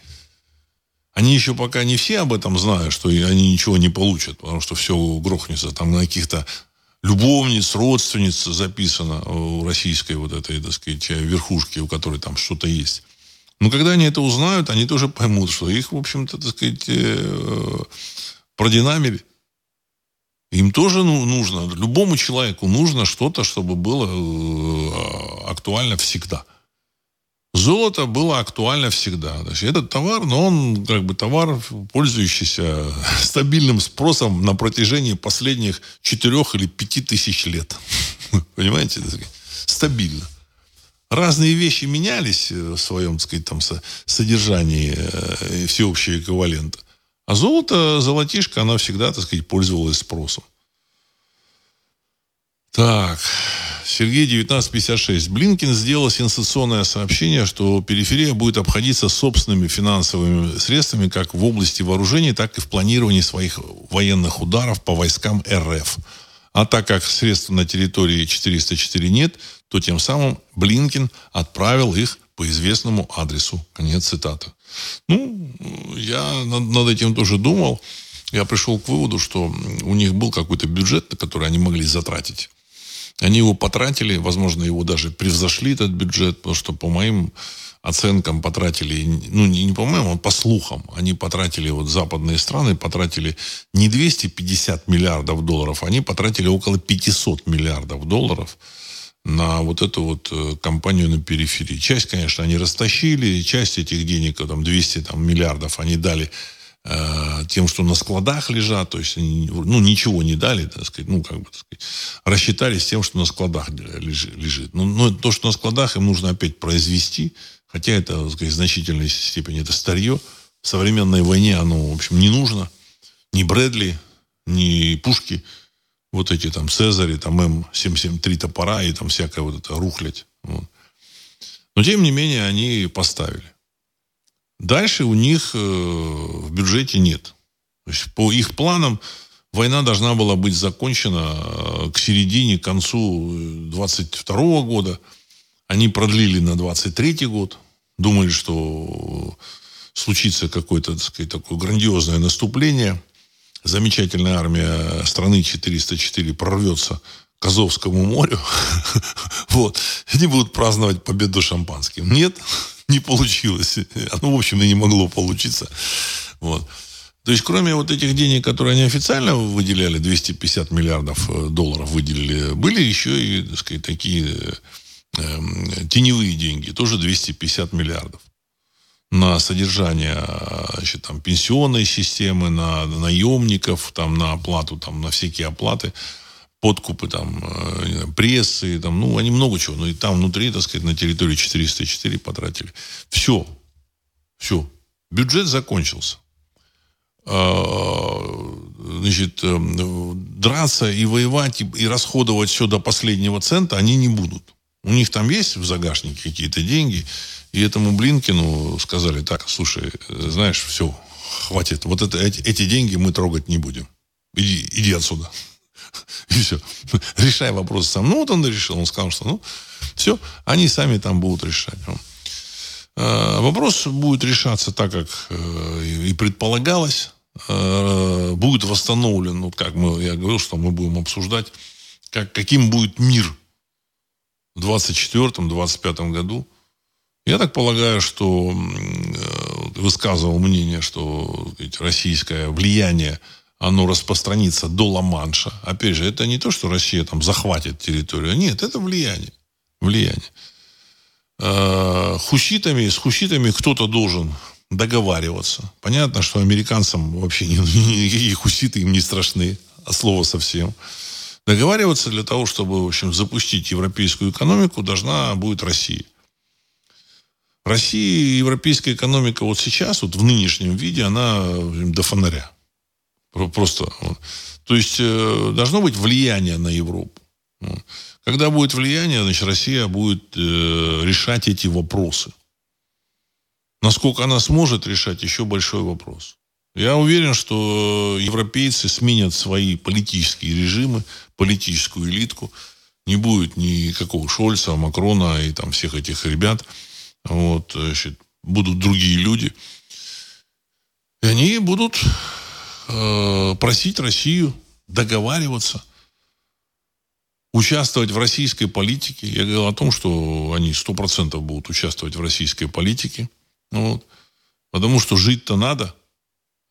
Они еще пока не все об этом знают, что они ничего не получат, потому что все грохнется. Там на каких-то любовниц, родственниц записано у российской вот этой, так сказать, верхушки, у которой там что-то есть. Но когда они это узнают, они тоже поймут, что их, в общем-то, так сказать, э, продинамили. Им тоже ну, нужно, любому человеку нужно что-то, чтобы было э, актуально всегда. Золото было актуально всегда. То есть этот товар, но он как бы товар, пользующийся стабильным спросом на протяжении последних четырех или пяти тысяч лет. Понимаете? Стабильно разные вещи менялись э, в своем, так сказать, там, содержании э, всеобщего эквивалента. А золото, золотишко, оно всегда, так сказать, пользовалось спросом. Так, Сергей 1956. Блинкин сделал сенсационное сообщение, что периферия будет обходиться собственными финансовыми средствами как в области вооружений, так и в планировании своих военных ударов по войскам РФ. А так как средств на территории 404 нет, то тем самым Блинкин отправил их по известному адресу. Конец цитаты. Ну, я над, над этим тоже думал. Я пришел к выводу, что у них был какой-то бюджет, на который они могли затратить. Они его потратили, возможно, его даже превзошли, этот бюджет, потому что, по моим оценкам, потратили, ну, не, не по моему, а по слухам, они потратили, вот западные страны потратили не 250 миллиардов долларов, они потратили около 500 миллиардов долларов на вот эту вот э, компанию на периферии. Часть, конечно, они растащили, часть этих денег, там 200 там, миллиардов, они дали э, тем, что на складах лежат, то есть ну, ничего не дали, так сказать, ну, как бы, так сказать, рассчитались тем, что на складах лежит. Но, но то, что на складах им нужно опять произвести, хотя это, так в значительной степени это старье, в современной войне оно, в общем, не нужно. Ни Брэдли, ни пушки – вот эти там Цезари, там М773 топора и там всякая вот эта рухлядь. Вот. Но тем не менее они поставили. Дальше у них э, в бюджете нет. То есть по их планам война должна была быть закончена э, к середине, к концу 22 э, года. Они продлили на 23 год. Думали, что случится какое-то, так сказать, такое грандиозное наступление – замечательная армия страны 404 прорвется к Азовскому морю, вот, они будут праздновать победу шампанским. Нет, не получилось. Оно, в общем, и не могло получиться. Вот. То есть, кроме вот этих денег, которые они официально выделяли, 250 миллиардов э, долларов выделили, были еще и, так сказать, такие э, теневые деньги, тоже 250 миллиардов на содержание значит, там, пенсионной системы, на наемников, там, на оплату, там, на всякие оплаты, подкупы там, э, прессы, там, ну, они много чего. Но и там внутри, так сказать, на территории 404 потратили. Все. Все. Бюджет закончился. А, значит, э, драться и воевать, и расходовать все до последнего цента они не будут. У них там есть в загашнике какие-то деньги, и этому Блинкину сказали, так, слушай, знаешь, все, хватит. Вот это, эти, эти деньги мы трогать не будем. Иди, иди отсюда. И все. Решай вопрос сам. Ну, вот он решил. Он сказал, что ну, все, они сами там будут решать. А, вопрос будет решаться так, как э, и предполагалось. Будет восстановлен, вот как мы, я говорил, что мы будем обсуждать, как, каким будет мир в 24-25 году. Я так полагаю, что э, высказывал мнение, что сказать, российское влияние оно распространится до Ла-Манша. Опять же, это не то, что Россия там захватит территорию. Нет, это влияние. Влияние. Э, хуситами, с хуситами кто-то должен договариваться. Понятно, что американцам вообще никакие хуситы им не страшны. А слово совсем. Договариваться для того, чтобы, в общем, запустить европейскую экономику, должна будет Россия. Россия и европейская экономика вот сейчас, вот в нынешнем виде, она до фонаря. Просто. То есть э, должно быть влияние на Европу. Когда будет влияние, значит, Россия будет э, решать эти вопросы. Насколько она сможет решать, еще большой вопрос. Я уверен, что европейцы сменят свои политические режимы, политическую элитку. Не будет никакого Шольца, Макрона и там всех этих ребят – вот, значит, будут другие люди. И они будут э, просить Россию договариваться, участвовать в российской политике. Я говорил о том, что они сто процентов будут участвовать в российской политике. Вот. Потому что жить-то надо.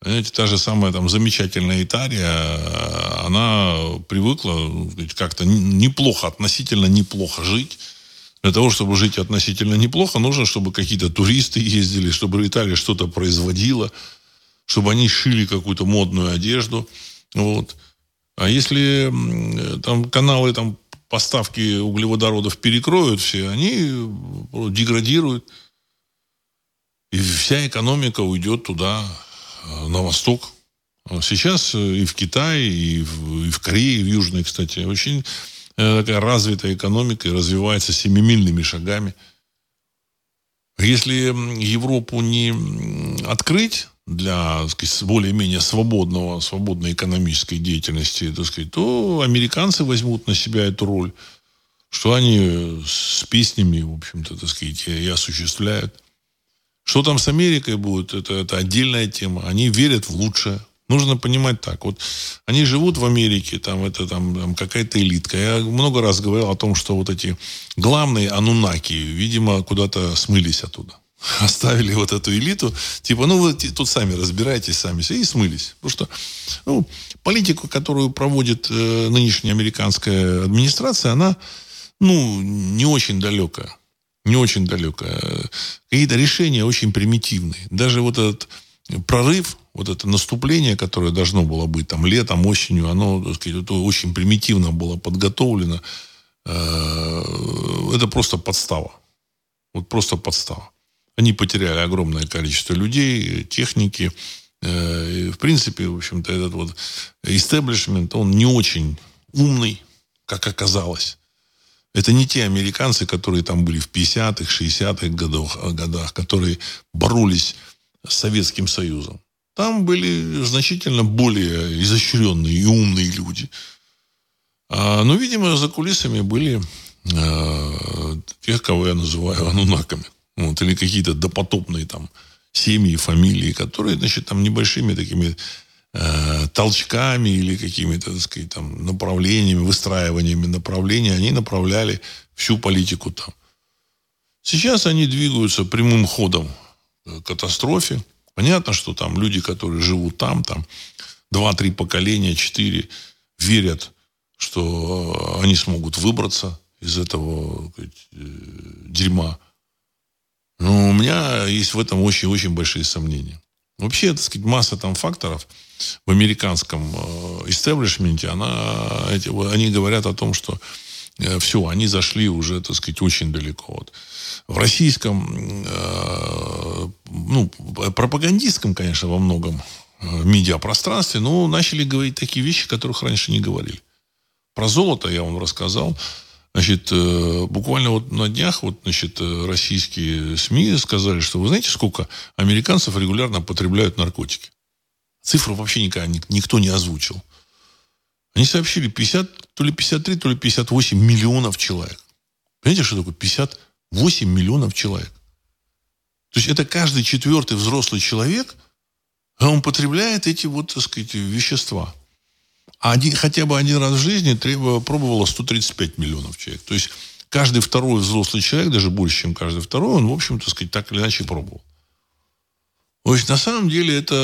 Знаете, та же самая там замечательная Италия, она привыкла ну, как-то неплохо, относительно неплохо жить для того, чтобы жить относительно неплохо, нужно, чтобы какие-то туристы ездили, чтобы Италия что-то производила, чтобы они шили какую-то модную одежду. Вот. А если там каналы там, поставки углеводородов перекроют все, они деградируют. И вся экономика уйдет туда, на восток. Сейчас и в Китае, и в, и в Корее, и в Южной, кстати, очень Э, такая развитая экономика и развивается семимильными шагами. Если Европу не открыть для более-менее свободного, свободной экономической деятельности, так сказать, то американцы возьмут на себя эту роль, что они с песнями, в общем-то, так сказать, и осуществляют. Что там с Америкой будет, это, это отдельная тема. Они верят в лучшее. Нужно понимать так. Вот они живут в Америке, там это там, там какая-то элитка. Я много раз говорил о том, что вот эти главные анунаки, видимо, куда-то смылись оттуда. Оставили вот эту элиту, типа, ну вы тут сами разбирайтесь сами, и смылись. Потому что ну, политику, которую проводит э, нынешняя американская администрация, она ну, не очень далекая. Не очень далекая. Какие-то решения очень примитивные. Даже вот этот прорыв вот это наступление, которое должно было быть там летом, осенью, оно, так сказать, очень примитивно было подготовлено. Э, это просто подстава. Вот просто подстава. Они потеряли огромное количество людей, техники. Э, и, в принципе, в общем-то, этот вот истеблишмент, он не очень умный, как оказалось. Это не те американцы, которые там были в 50-х, 60-х годах, годах, которые боролись с Советским Союзом. Там были значительно более изощренные и умные люди. А, но, видимо, за кулисами были а, тех, кого я называю анунаками. Вот, или какие-то допотопные там семьи, фамилии, которые, значит, там небольшими такими э, толчками или какими-то, так сказать, там, направлениями, выстраиваниями направлений, они направляли всю политику там. Сейчас они двигаются прямым ходом к катастрофе. Понятно, что там люди, которые живут там, там два-три поколения, четыре, верят, что они смогут выбраться из этого сказать, э, дерьма. Но у меня есть в этом очень-очень большие сомнения. Вообще, так сказать, масса там факторов в американском э, истеблишменте, она, эти, они говорят о том, что э, все, они зашли уже, так сказать, очень далеко. Вот. В российском, э, ну, пропагандистском, конечно, во многом медиапространстве, но начали говорить такие вещи, которых раньше не говорили. Про золото я вам рассказал. Значит, буквально вот на днях вот, значит, российские СМИ сказали, что вы знаете, сколько американцев регулярно потребляют наркотики? Цифру вообще никогда никто не озвучил. Они сообщили 50, то ли 53, то ли 58 миллионов человек. Понимаете, что такое 58 миллионов человек? То есть это каждый четвертый взрослый человек, а он потребляет эти вот, так сказать, вещества. А один, хотя бы один раз в жизни пробовало 135 миллионов человек. То есть каждый второй взрослый человек, даже больше, чем каждый второй, он, в общем-то, сказать, так или иначе пробовал. То есть, на самом деле, это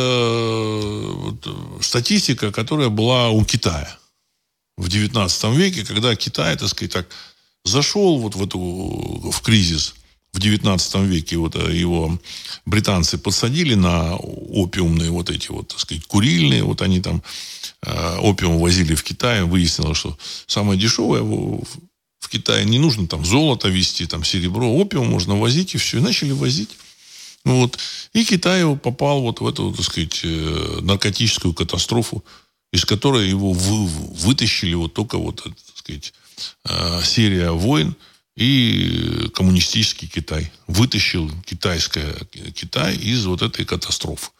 вот, статистика, которая была у Китая в 19 веке, когда Китай, так сказать, так зашел вот в, эту, в кризис в 19 веке, вот э, его британцы подсадили на опиумные вот эти вот, так сказать, курильные, вот они там Э, опиум возили в Китай, выяснилось, что самое дешевое в Китае не нужно там золото везти, там серебро, опиум можно возить и все. И начали возить. Ну вот. И Китай попал вот в эту, так сказать, э, наркотическую катастрофу, из которой его вы, вытащили вот только вот, так сказать, э, серия войн и коммунистический Китай. Вытащил китайское Китай из вот этой катастрофы.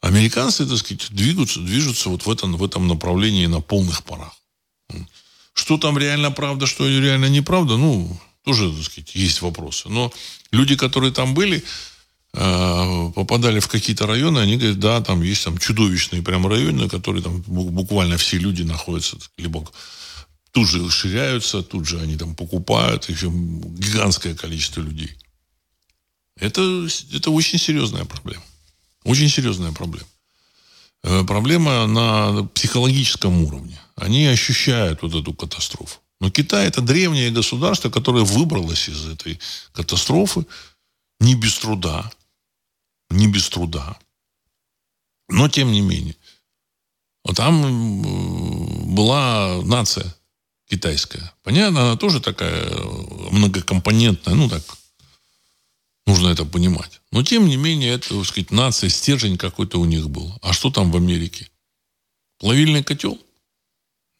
Американцы, так сказать, двигаются, движутся вот в этом, в этом направлении на полных парах. Что там реально правда, что реально неправда, ну, тоже, так сказать, есть вопросы. Но люди, которые там были, э, попадали в какие-то районы, они говорят, да, там есть там чудовищные прям районы, которые там буквально все люди находятся, либо тут же расширяются, тут же они там покупают, еще гигантское количество людей. Это, это очень серьезная проблема. Очень серьезная проблема. Э, проблема на психологическом уровне. Они ощущают вот эту катастрофу. Но Китай это древнее государство, которое выбралось из этой катастрофы не без труда. Не без труда. Но тем не менее. Там была нация китайская. Понятно, она тоже такая многокомпонентная, ну так, Нужно это понимать. Но, тем не менее, это, так сказать, нация, стержень какой-то у них был. А что там в Америке? Плавильный котел?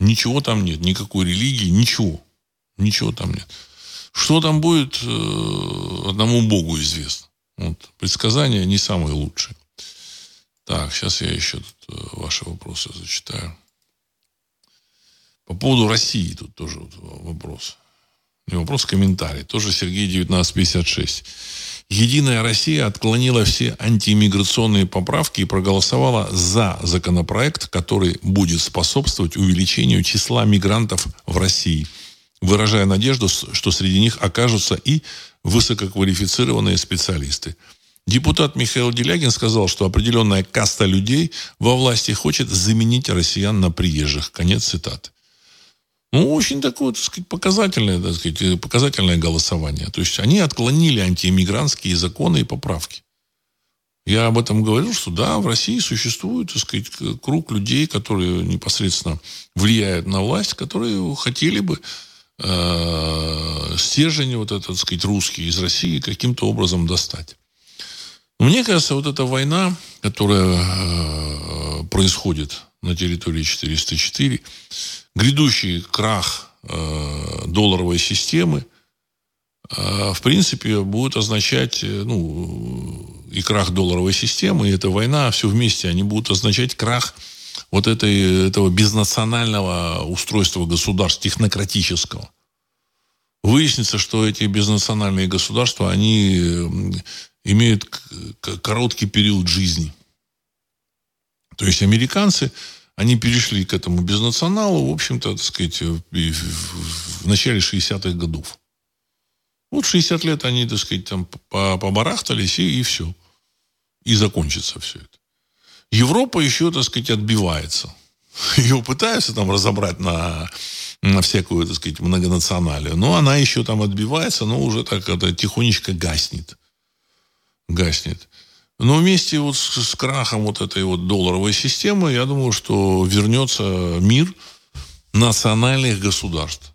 Ничего там нет. Никакой религии, ничего. Ничего там нет. Что там будет, э, одному Богу известно. Вот. Предсказания не самые лучшие. Так, сейчас я еще тут э, ваши вопросы зачитаю. По поводу России тут тоже вот вопрос. Не вопрос, комментарий. Тоже Сергей 1956. Единая Россия отклонила все антииммиграционные поправки и проголосовала за законопроект, который будет способствовать увеличению числа мигрантов в России, выражая надежду, что среди них окажутся и высококвалифицированные специалисты. Депутат Михаил Делягин сказал, что определенная каста людей во власти хочет заменить россиян на приезжих. Конец цитаты. Ну, очень такое, так сказать, показательное, так сказать, показательное голосование. То есть они отклонили антиэмигрантские законы и поправки. Я об этом говорил, что да, в России существует, так сказать, круг людей, которые непосредственно влияют на власть, которые хотели бы э, стержень вот этот, так сказать, русский из России каким-то образом достать. Мне кажется, вот эта война, которая э, происходит на территории 404, грядущий крах э, долларовой системы, э, в принципе, будет означать, э, ну, и крах долларовой системы, и эта война, все вместе, они будут означать крах вот этой, этого безнационального устройства государств, технократического. Выяснится, что эти безнациональные государства, они имеют короткий период жизни. То есть американцы, они перешли к этому безнационалу, в общем-то, так сказать, в, в, начале 60-х годов. Вот 60 лет они, так сказать, там побарахтались, и, и все. И закончится все это. Европа еще, так сказать, отбивается. Ее пытаются там разобрать на, на всякую, так сказать, многонационалию. Но она еще там отбивается, но уже так это тихонечко гаснет. Гаснет. Но вместе вот с, с крахом вот этой вот долларовой системы, я думаю, что вернется мир национальных государств.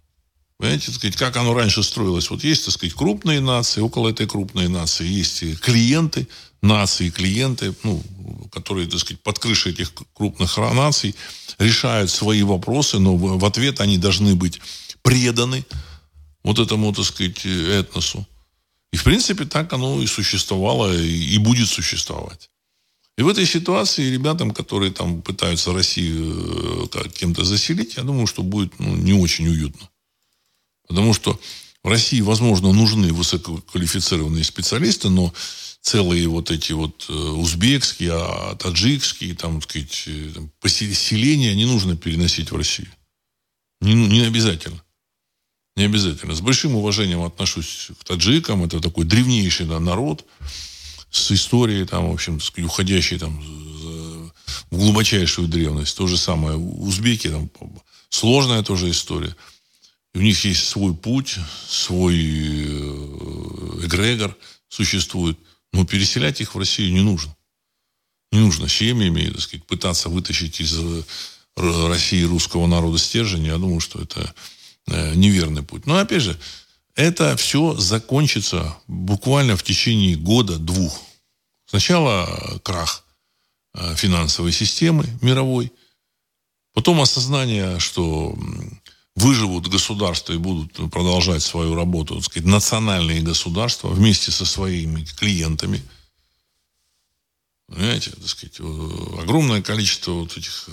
Понимаете, так сказать, как оно раньше строилось. Вот есть, так сказать, крупные нации, около этой крупной нации есть клиенты, нации, клиенты, ну, которые, так сказать, под крышей этих крупных наций решают свои вопросы, но в ответ они должны быть преданы вот этому, так сказать, этносу. И, в принципе, так оно и существовало, и будет существовать. И в этой ситуации ребятам, которые там пытаются Россию э, кем-то заселить, я думаю, что будет ну, не очень уютно. Потому что в России, возможно, нужны высококвалифицированные специалисты, но целые вот эти вот э, узбекские, а таджикские, там, так сказать, э, поселения не нужно переносить в Россию. Не, ну, не обязательно. Не обязательно. С большим уважением отношусь к таджикам. Это такой древнейший да, народ с историей, там, в общем, уходящей там, в глубочайшую древность. То же самое узбеки, там, сложная тоже история. И у них есть свой путь, свой э, эгрегор существует. Но переселять их в Россию не нужно. Не нужно семьями, так сказать, пытаться вытащить из э, России русского народа стержень. Я думаю, что это э, неверный путь. Но опять же, это все закончится буквально в течение года-двух. Сначала крах финансовой системы мировой, потом осознание, что выживут государства и будут продолжать свою работу, так сказать, национальные государства вместе со своими клиентами. Понимаете, так сказать, огромное количество вот этих э,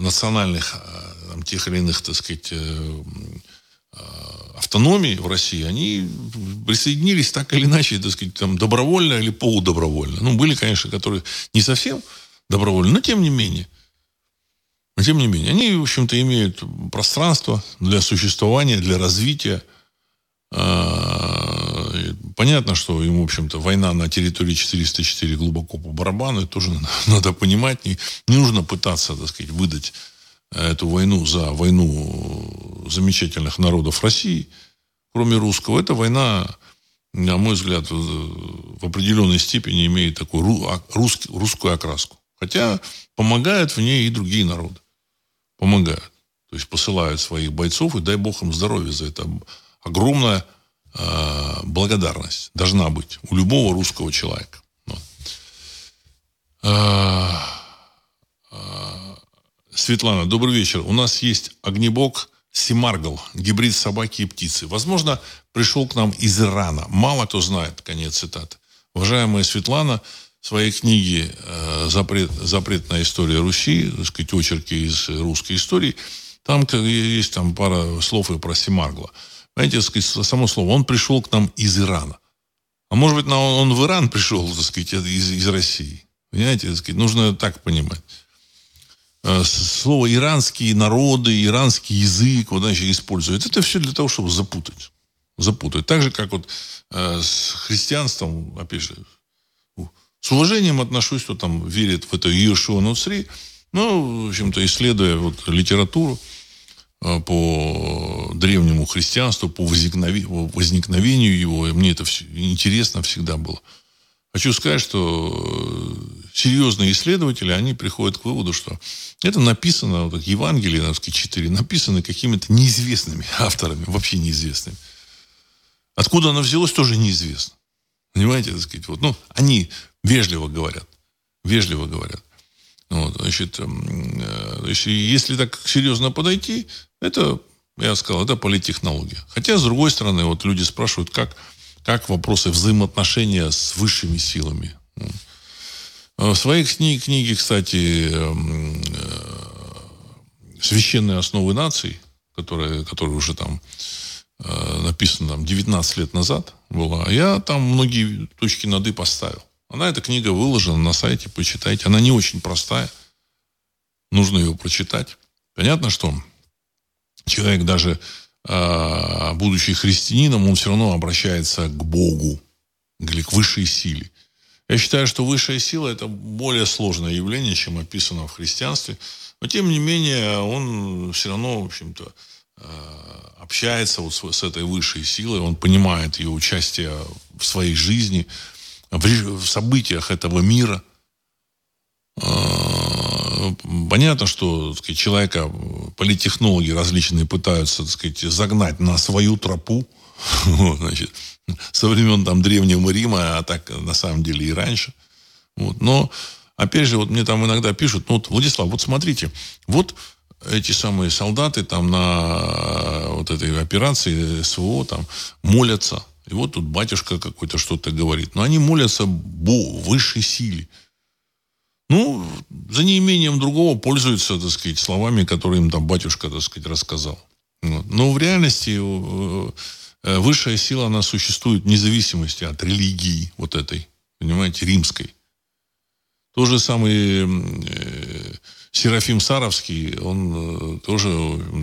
национальных, э, там, тех или иных, так сказать, э, автономий в России, они присоединились так или иначе, так сказать, там, добровольно или полудобровольно. Ну, были, конечно, которые не совсем добровольно, но тем не менее. Но тем не менее, они, в общем-то, имеют пространство для существования, для развития. Понятно, что им, в общем-то, война на территории 404 глубоко по барабану, это тоже надо понимать. Не, не нужно пытаться, так сказать, выдать эту войну за войну замечательных народов России, кроме русского. Эта война, на мой взгляд, в определенной степени имеет такую а, русский, русскую окраску. Хотя помогают в ней и другие народы помогают. То есть посылают своих бойцов, и дай бог им здоровья за это. Огромная э, благодарность должна быть у любого русского человека. Вот. А, а, Светлана, добрый вечер. У нас есть огнебок Симаргл, гибрид собаки и птицы. Возможно, пришел к нам из Ирана. Мало кто знает, конец цитаты. Уважаемая Светлана, в своей книге э, «Запрет, «Запретная история Руси», так сказать, очерки из русской истории, там есть там пара слов и про Семаргла. Понимаете, сказать, само слово, он пришел к нам из Ирана. А может быть, он в Иран пришел, так сказать, из, из России. Понимаете, так сказать, нужно так понимать. Э, слово иранские народы, иранский язык, вот значит, используют. Это все для того, чтобы запутать. Запутать. Так же, как вот э, с христианством, опять же, с уважением отношусь, кто там верит в это Иешуа Нуцри. Ну, в общем-то, исследуя вот литературу по древнему христианству, по возникновению его, мне это интересно всегда было. Хочу сказать, что серьезные исследователи, они приходят к выводу, что это написано, вот Евангелие, сказать, 4, написано какими-то неизвестными авторами, вообще неизвестными. Откуда оно взялось, тоже неизвестно. Понимаете, так сказать, вот, ну, они вежливо говорят. Вежливо говорят. Вот, значит, эм, э, если так серьезно подойти, это, я сказал, это политтехнология. Хотя, с другой стороны, вот люди спрашивают, как, как вопросы взаимоотношения с высшими силами. Э, в своей книге, книге кстати, эм, э, «Священные основы наций», которая, которая уже там написана там, 19 лет назад была, я там многие точки над «и» поставил. Она, эта книга выложена на сайте, почитайте. Она не очень простая. Нужно ее прочитать. Понятно, что человек даже э, будучи христианином, он все равно обращается к Богу или к высшей силе. Я считаю, что высшая сила – это более сложное явление, чем описано в христианстве. Но, тем не менее, он все равно, в общем-то, э, общается вот с этой высшей силой, он понимает ее участие в своей жизни, в событиях этого мира. Э, понятно, что так сказать, человека политтехнологи различные пытаются так сказать, загнать на свою тропу. Вот, значит, со времен там Древнего Рима, а так на самом деле и раньше. Вот. Но, опять же, вот мне там иногда пишут, ну вот, Владислав, вот смотрите, вот эти самые солдаты там на вот этой операции СВО там молятся. И вот тут батюшка какой-то что-то говорит. Но они молятся Богу, высшей силе. Ну, за неимением другого пользуются, так сказать, словами, которые им там батюшка, так сказать, рассказал. Но в реальности э, Э, высшая сила, она существует вне зависимости от религии вот этой, понимаете, римской. То же самый э, Серафим Саровский, он э, тоже,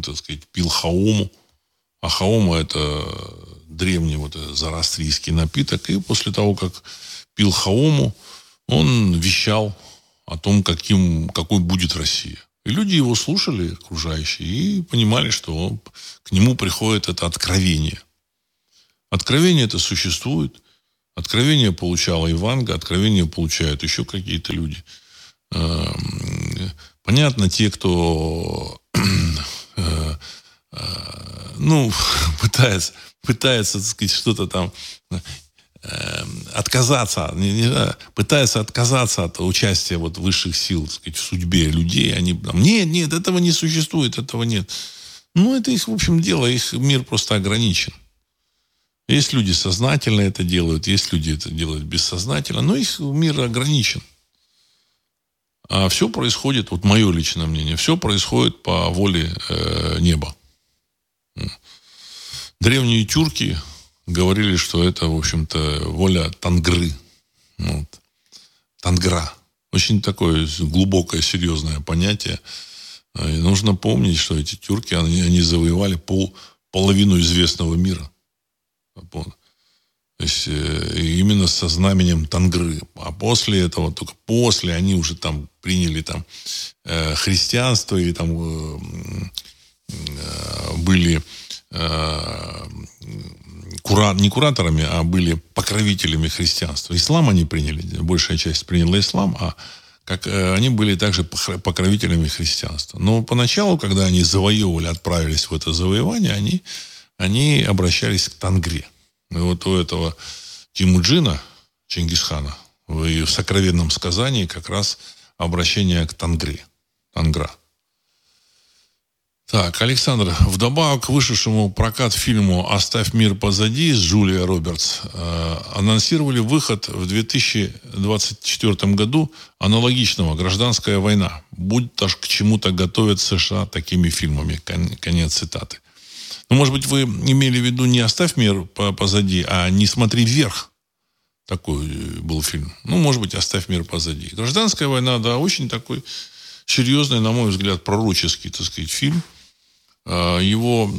так сказать, пил хаому. А хаома это древний вот зарастрийский напиток. И после того, как пил хаому, он вещал о том, каким, какой будет Россия. И люди его слушали, окружающие, и понимали, что к нему приходит это откровение – Откровение это существует. Откровение получала Иванга, откровение получают еще какие-то люди. Эм, понятно, те, кто э, э, ну, пытается, пытается, так сказать, что-то там эм, отказаться, не, не, пытается отказаться от участия вот высших сил, так сказать, в судьбе людей, они там, нет, нет, этого не существует, этого нет. Ну, это их, в общем, дело, их мир просто ограничен. Есть люди сознательно это делают, есть люди это делают бессознательно, но их мир ограничен. А все происходит, вот мое личное мнение, все происходит по воле э, неба. Древние тюрки говорили, что это, в общем-то, воля тангры. Вот. Тангра. Очень такое глубокое, серьезное понятие. И нужно помнить, что эти тюрки, они, они завоевали пол, половину известного мира. То есть э, именно со знаменем Тангры. А после этого, только после они уже там приняли там э, христианство и там э, были кура... не кураторами, а были покровителями христианства. Ислам они приняли, большая часть приняла ислам, а как они были также покровителями христианства. Но поначалу, когда они завоевывали, отправились в это завоевание, они они обращались к Тангре. И вот у этого Тимуджина, Чингисхана, в сокровенном сказании как раз обращение к Тангре. Тангра. Так, Александр, вдобавок к вышедшему прокат фильму «Оставь мир позади» с Джулией Робертс э, анонсировали выход в 2024 году аналогичного «Гражданская война». Будь то к чему-то готовят США такими фильмами. Конец цитаты. Ну, может быть, вы имели в виду не «Оставь мир позади», а «Не смотри вверх». Такой э, был фильм. Ну, может быть, «Оставь мир позади». «Гражданская война», да, очень такой серьезный, на мой взгляд, пророческий, так сказать, фильм. А, его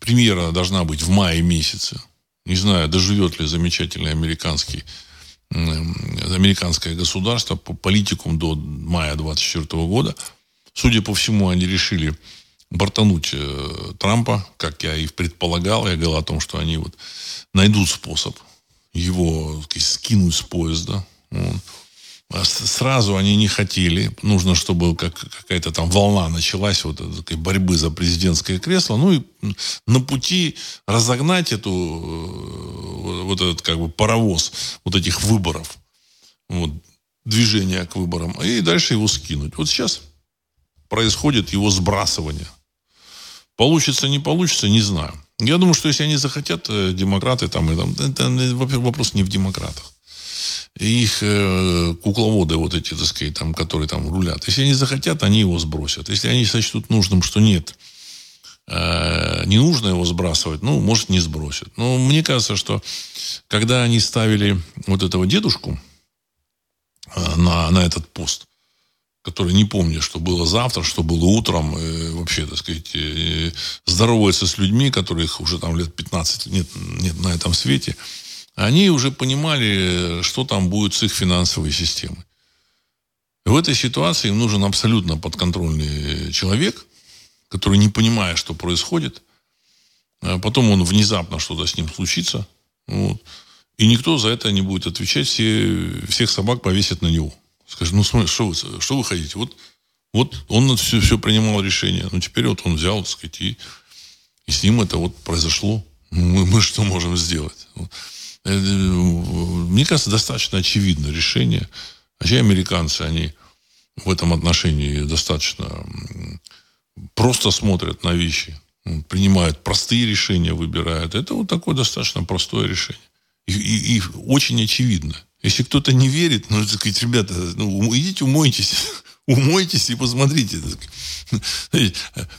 премьера должна быть в мае месяце. Не знаю, доживет ли замечательный американский американское государство по политикум до мая 24 года. Судя по всему, они решили бортануть э, Трампа, как я и предполагал. Я говорил о том, что они вот найдут способ его сказать, скинуть с поезда. Вот. А сразу они не хотели. Нужно, чтобы как, какая-то там волна началась вот этой борьбы за президентское кресло. Ну и на пути разогнать эту э, вот этот как бы паровоз вот этих выборов. Вот, движение к выборам. И дальше его скинуть. Вот сейчас происходит его сбрасывание Получится, не получится, не знаю. Я думаю, что если они захотят, э, демократы там, и там это вопрос не в демократах. Их э, кукловоды вот эти, так сказать, там, которые там рулят. Если они захотят, они его сбросят. Если они сочтут нужным, что нет, э, не нужно его сбрасывать, ну, может, не сбросят. Но мне кажется, что когда они ставили вот этого дедушку э, на, на этот пост, который не помню, что было завтра, что было утром, и вообще, так сказать, здоровается с людьми, которых уже там лет 15 нет, нет на этом свете, они уже понимали, что там будет с их финансовой системой. В этой ситуации им нужен абсолютно подконтрольный человек, который не понимая, что происходит, а потом он внезапно что-то с ним случится, вот, и никто за это не будет отвечать, все, всех собак повесят на него. Скажет, ну, смотри, что вы, что вы хотите? Вот, вот он все, все принимал решение, ну, теперь вот он взял, так сказать, и, и с ним это вот произошло. Мы, мы что можем сделать? Мне кажется, достаточно очевидно решение – Вообще американцы, они в этом отношении достаточно просто смотрят на вещи, принимают простые решения, выбирают. Это вот такое достаточно простое решение. И, и, и очень очевидно. Если кто-то не верит, ну, так сказать, ребята, ну, идите умойтесь, умойтесь и посмотрите.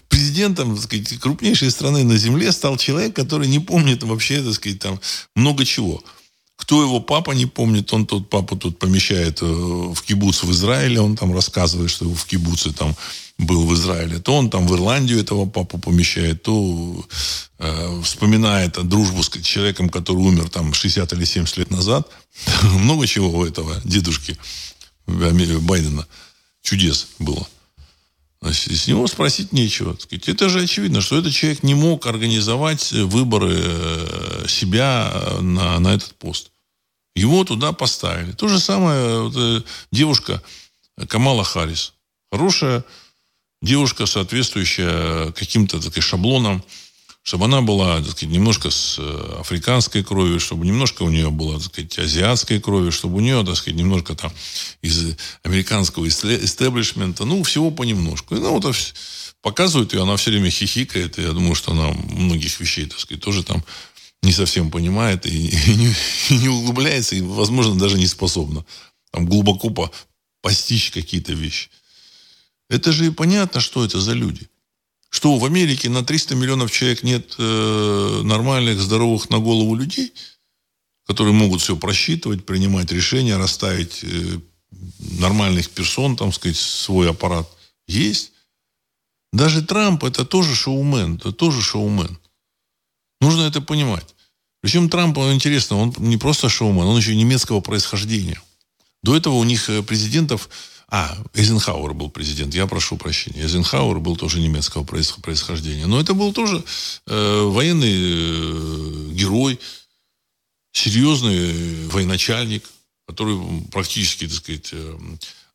Президентом так сказать, крупнейшей страны на Земле стал человек, который не помнит вообще, так сказать, там много чего. Кто его папа не помнит, он тут папу тут помещает э, в кибуц в Израиле, он там рассказывает, что в кибуце там был в Израиле, то он там в Ирландию этого папу помещает, то э, вспоминает дружбу с человеком, который умер там 60 или 70 лет назад. Много чего у этого дедушки Байдена чудес было. С него спросить нечего. Это же очевидно, что этот человек не мог организовать выборы э, себя на, на этот пост. Его туда поставили. То же самое вот, э, девушка Камала Харрис. Хорошая девушка, соответствующая каким-то таким шаблонам, чтобы она была, так сказать, немножко с э, африканской кровью, чтобы немножко у нее было, так сказать, азиатской крови, чтобы у нее, так сказать, немножко там из американского истеблишмента, ну, всего понемножку. И, ну, вот показывают ее, она все время хихикает, и я думаю, что она многих вещей, так сказать, тоже там не совсем понимает и, и, не, и не углубляется, и, возможно, даже не способна там глубоко по, постичь какие-то вещи. Это же и понятно, что это за люди. Что в Америке на 300 миллионов человек нет э, нормальных, здоровых на голову людей, которые могут все просчитывать, принимать решения, расставить э, нормальных персон, там сказать, свой аппарат. Есть. Даже Трамп это тоже шоумен, это тоже шоумен. Нужно это понимать. Причем Трамп, он интересно, он не просто шоумен, он еще немецкого происхождения. До этого у них э, президентов... А, Эйзенхауэр был президент, я прошу прощения. Эйзенхауэр был тоже немецкого происхождения. Но это был тоже э, военный э, герой, серьезный военачальник, который практически, так сказать, э,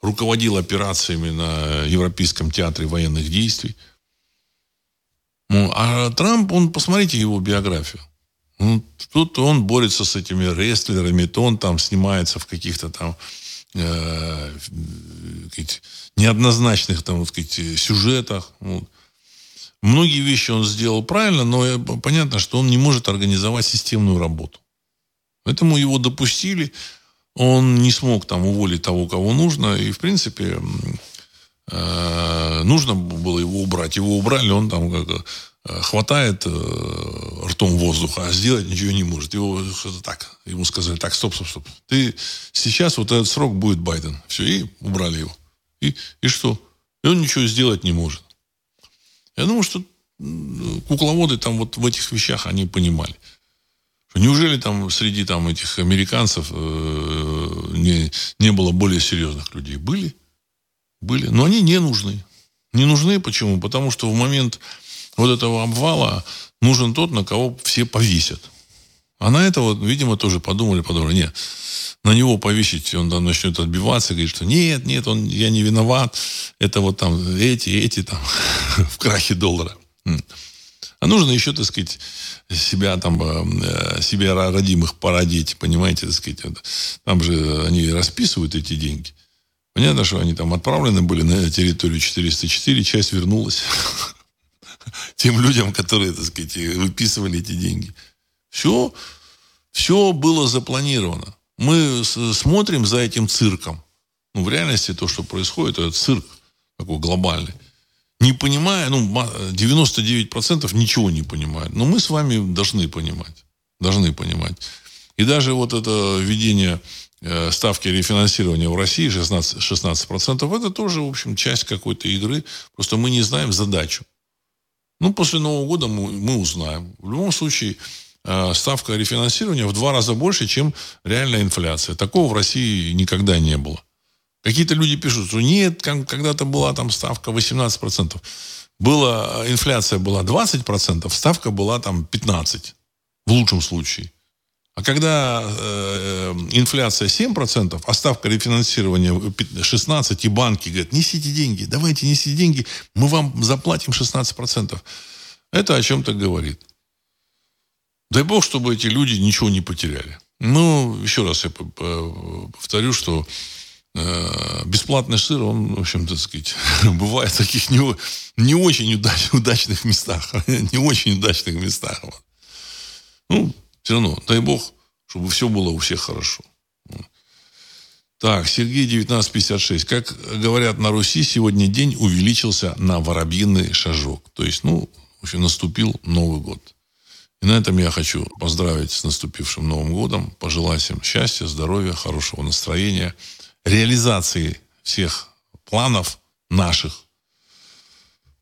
руководил операциями на Европейском театре военных действий. Ну, а Трамп, он, посмотрите его биографию. Ну, тут он борется с этими рестлерами, то он там снимается в каких-то там э, неоднозначных там, вот, сказать, сюжетах. Вот. Многие вещи он сделал правильно, но понятно, что он не может организовать системную работу. Поэтому его допустили, он не смог там уволить того, кого нужно, и, в принципе, Э, нужно было его убрать. Его убрали, он там как э, хватает э, ртом воздуха, а сделать ничего не может. Его так, ему сказали, так, стоп, стоп, стоп. Ты сейчас вот этот срок будет Байден. Все, и убрали его. И, и что? И он ничего сделать не может. Я думаю, что кукловоды там вот в этих вещах они понимали. неужели там среди там этих американцев э, не, не было более серьезных людей? Были были. Но они не нужны. Не нужны почему? Потому что в момент вот этого обвала нужен тот, на кого все повесят. А на это вот, видимо, тоже подумали, подумали, нет, на него повесить, он там начнет отбиваться, говорит, что нет, нет, он, я не виноват, это вот там эти, эти там в крахе доллара. А нужно еще, так сказать, себя там, э, себе родимых породить, понимаете, так сказать. Там же они расписывают эти деньги. Понятно, что они там отправлены были на территорию 404, часть вернулась тем людям, которые, так сказать, выписывали эти деньги. Все, все было запланировано. Мы смотрим за этим цирком. Ну, в реальности то, что происходит, это цирк такой глобальный. не понимая, ну, 99% ничего не понимают. Но мы с вами должны понимать. Должны понимать. И даже вот это введение э, ставки рефинансирования в России 16%, 16% это тоже, в общем, часть какой-то игры. Просто мы не знаем задачу. Ну, после Нового года мы, мы узнаем. В любом случае, э, ставка рефинансирования в два раза больше, чем реальная инфляция. Такого в России никогда не было. Какие-то люди пишут, что нет, когда-то была там ставка 18%. Была, инфляция была 20%, ставка была там 15%. В лучшем случае. А когда э, инфляция 7%, а ставка рефинансирования 16%, и банки говорят, несите деньги, давайте несите деньги, мы вам заплатим 16%. Это о чем-то говорит. Дай бог, чтобы эти люди ничего не потеряли. Ну, еще раз я повторю, что Э, бесплатный сыр, он, в общем, так сказать, бывает в таких не, не очень удач, удачных местах. не очень удачных местах. Ну, все равно, дай бог, чтобы все было у всех хорошо. Так, Сергей 1956. Как говорят на Руси, сегодня день увеличился на воробьиный шажок. То есть, ну, в общем, наступил Новый год. И на этом я хочу поздравить с наступившим Новым годом, пожелать всем счастья, здоровья, хорошего настроения – реализации всех планов наших,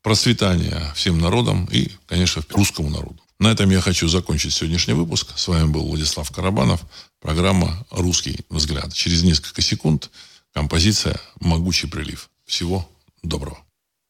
процветания всем народам и, конечно, русскому народу. На этом я хочу закончить сегодняшний выпуск. С вами был Владислав Карабанов. Программа «Русский взгляд». Через несколько секунд композиция «Могучий прилив». Всего доброго.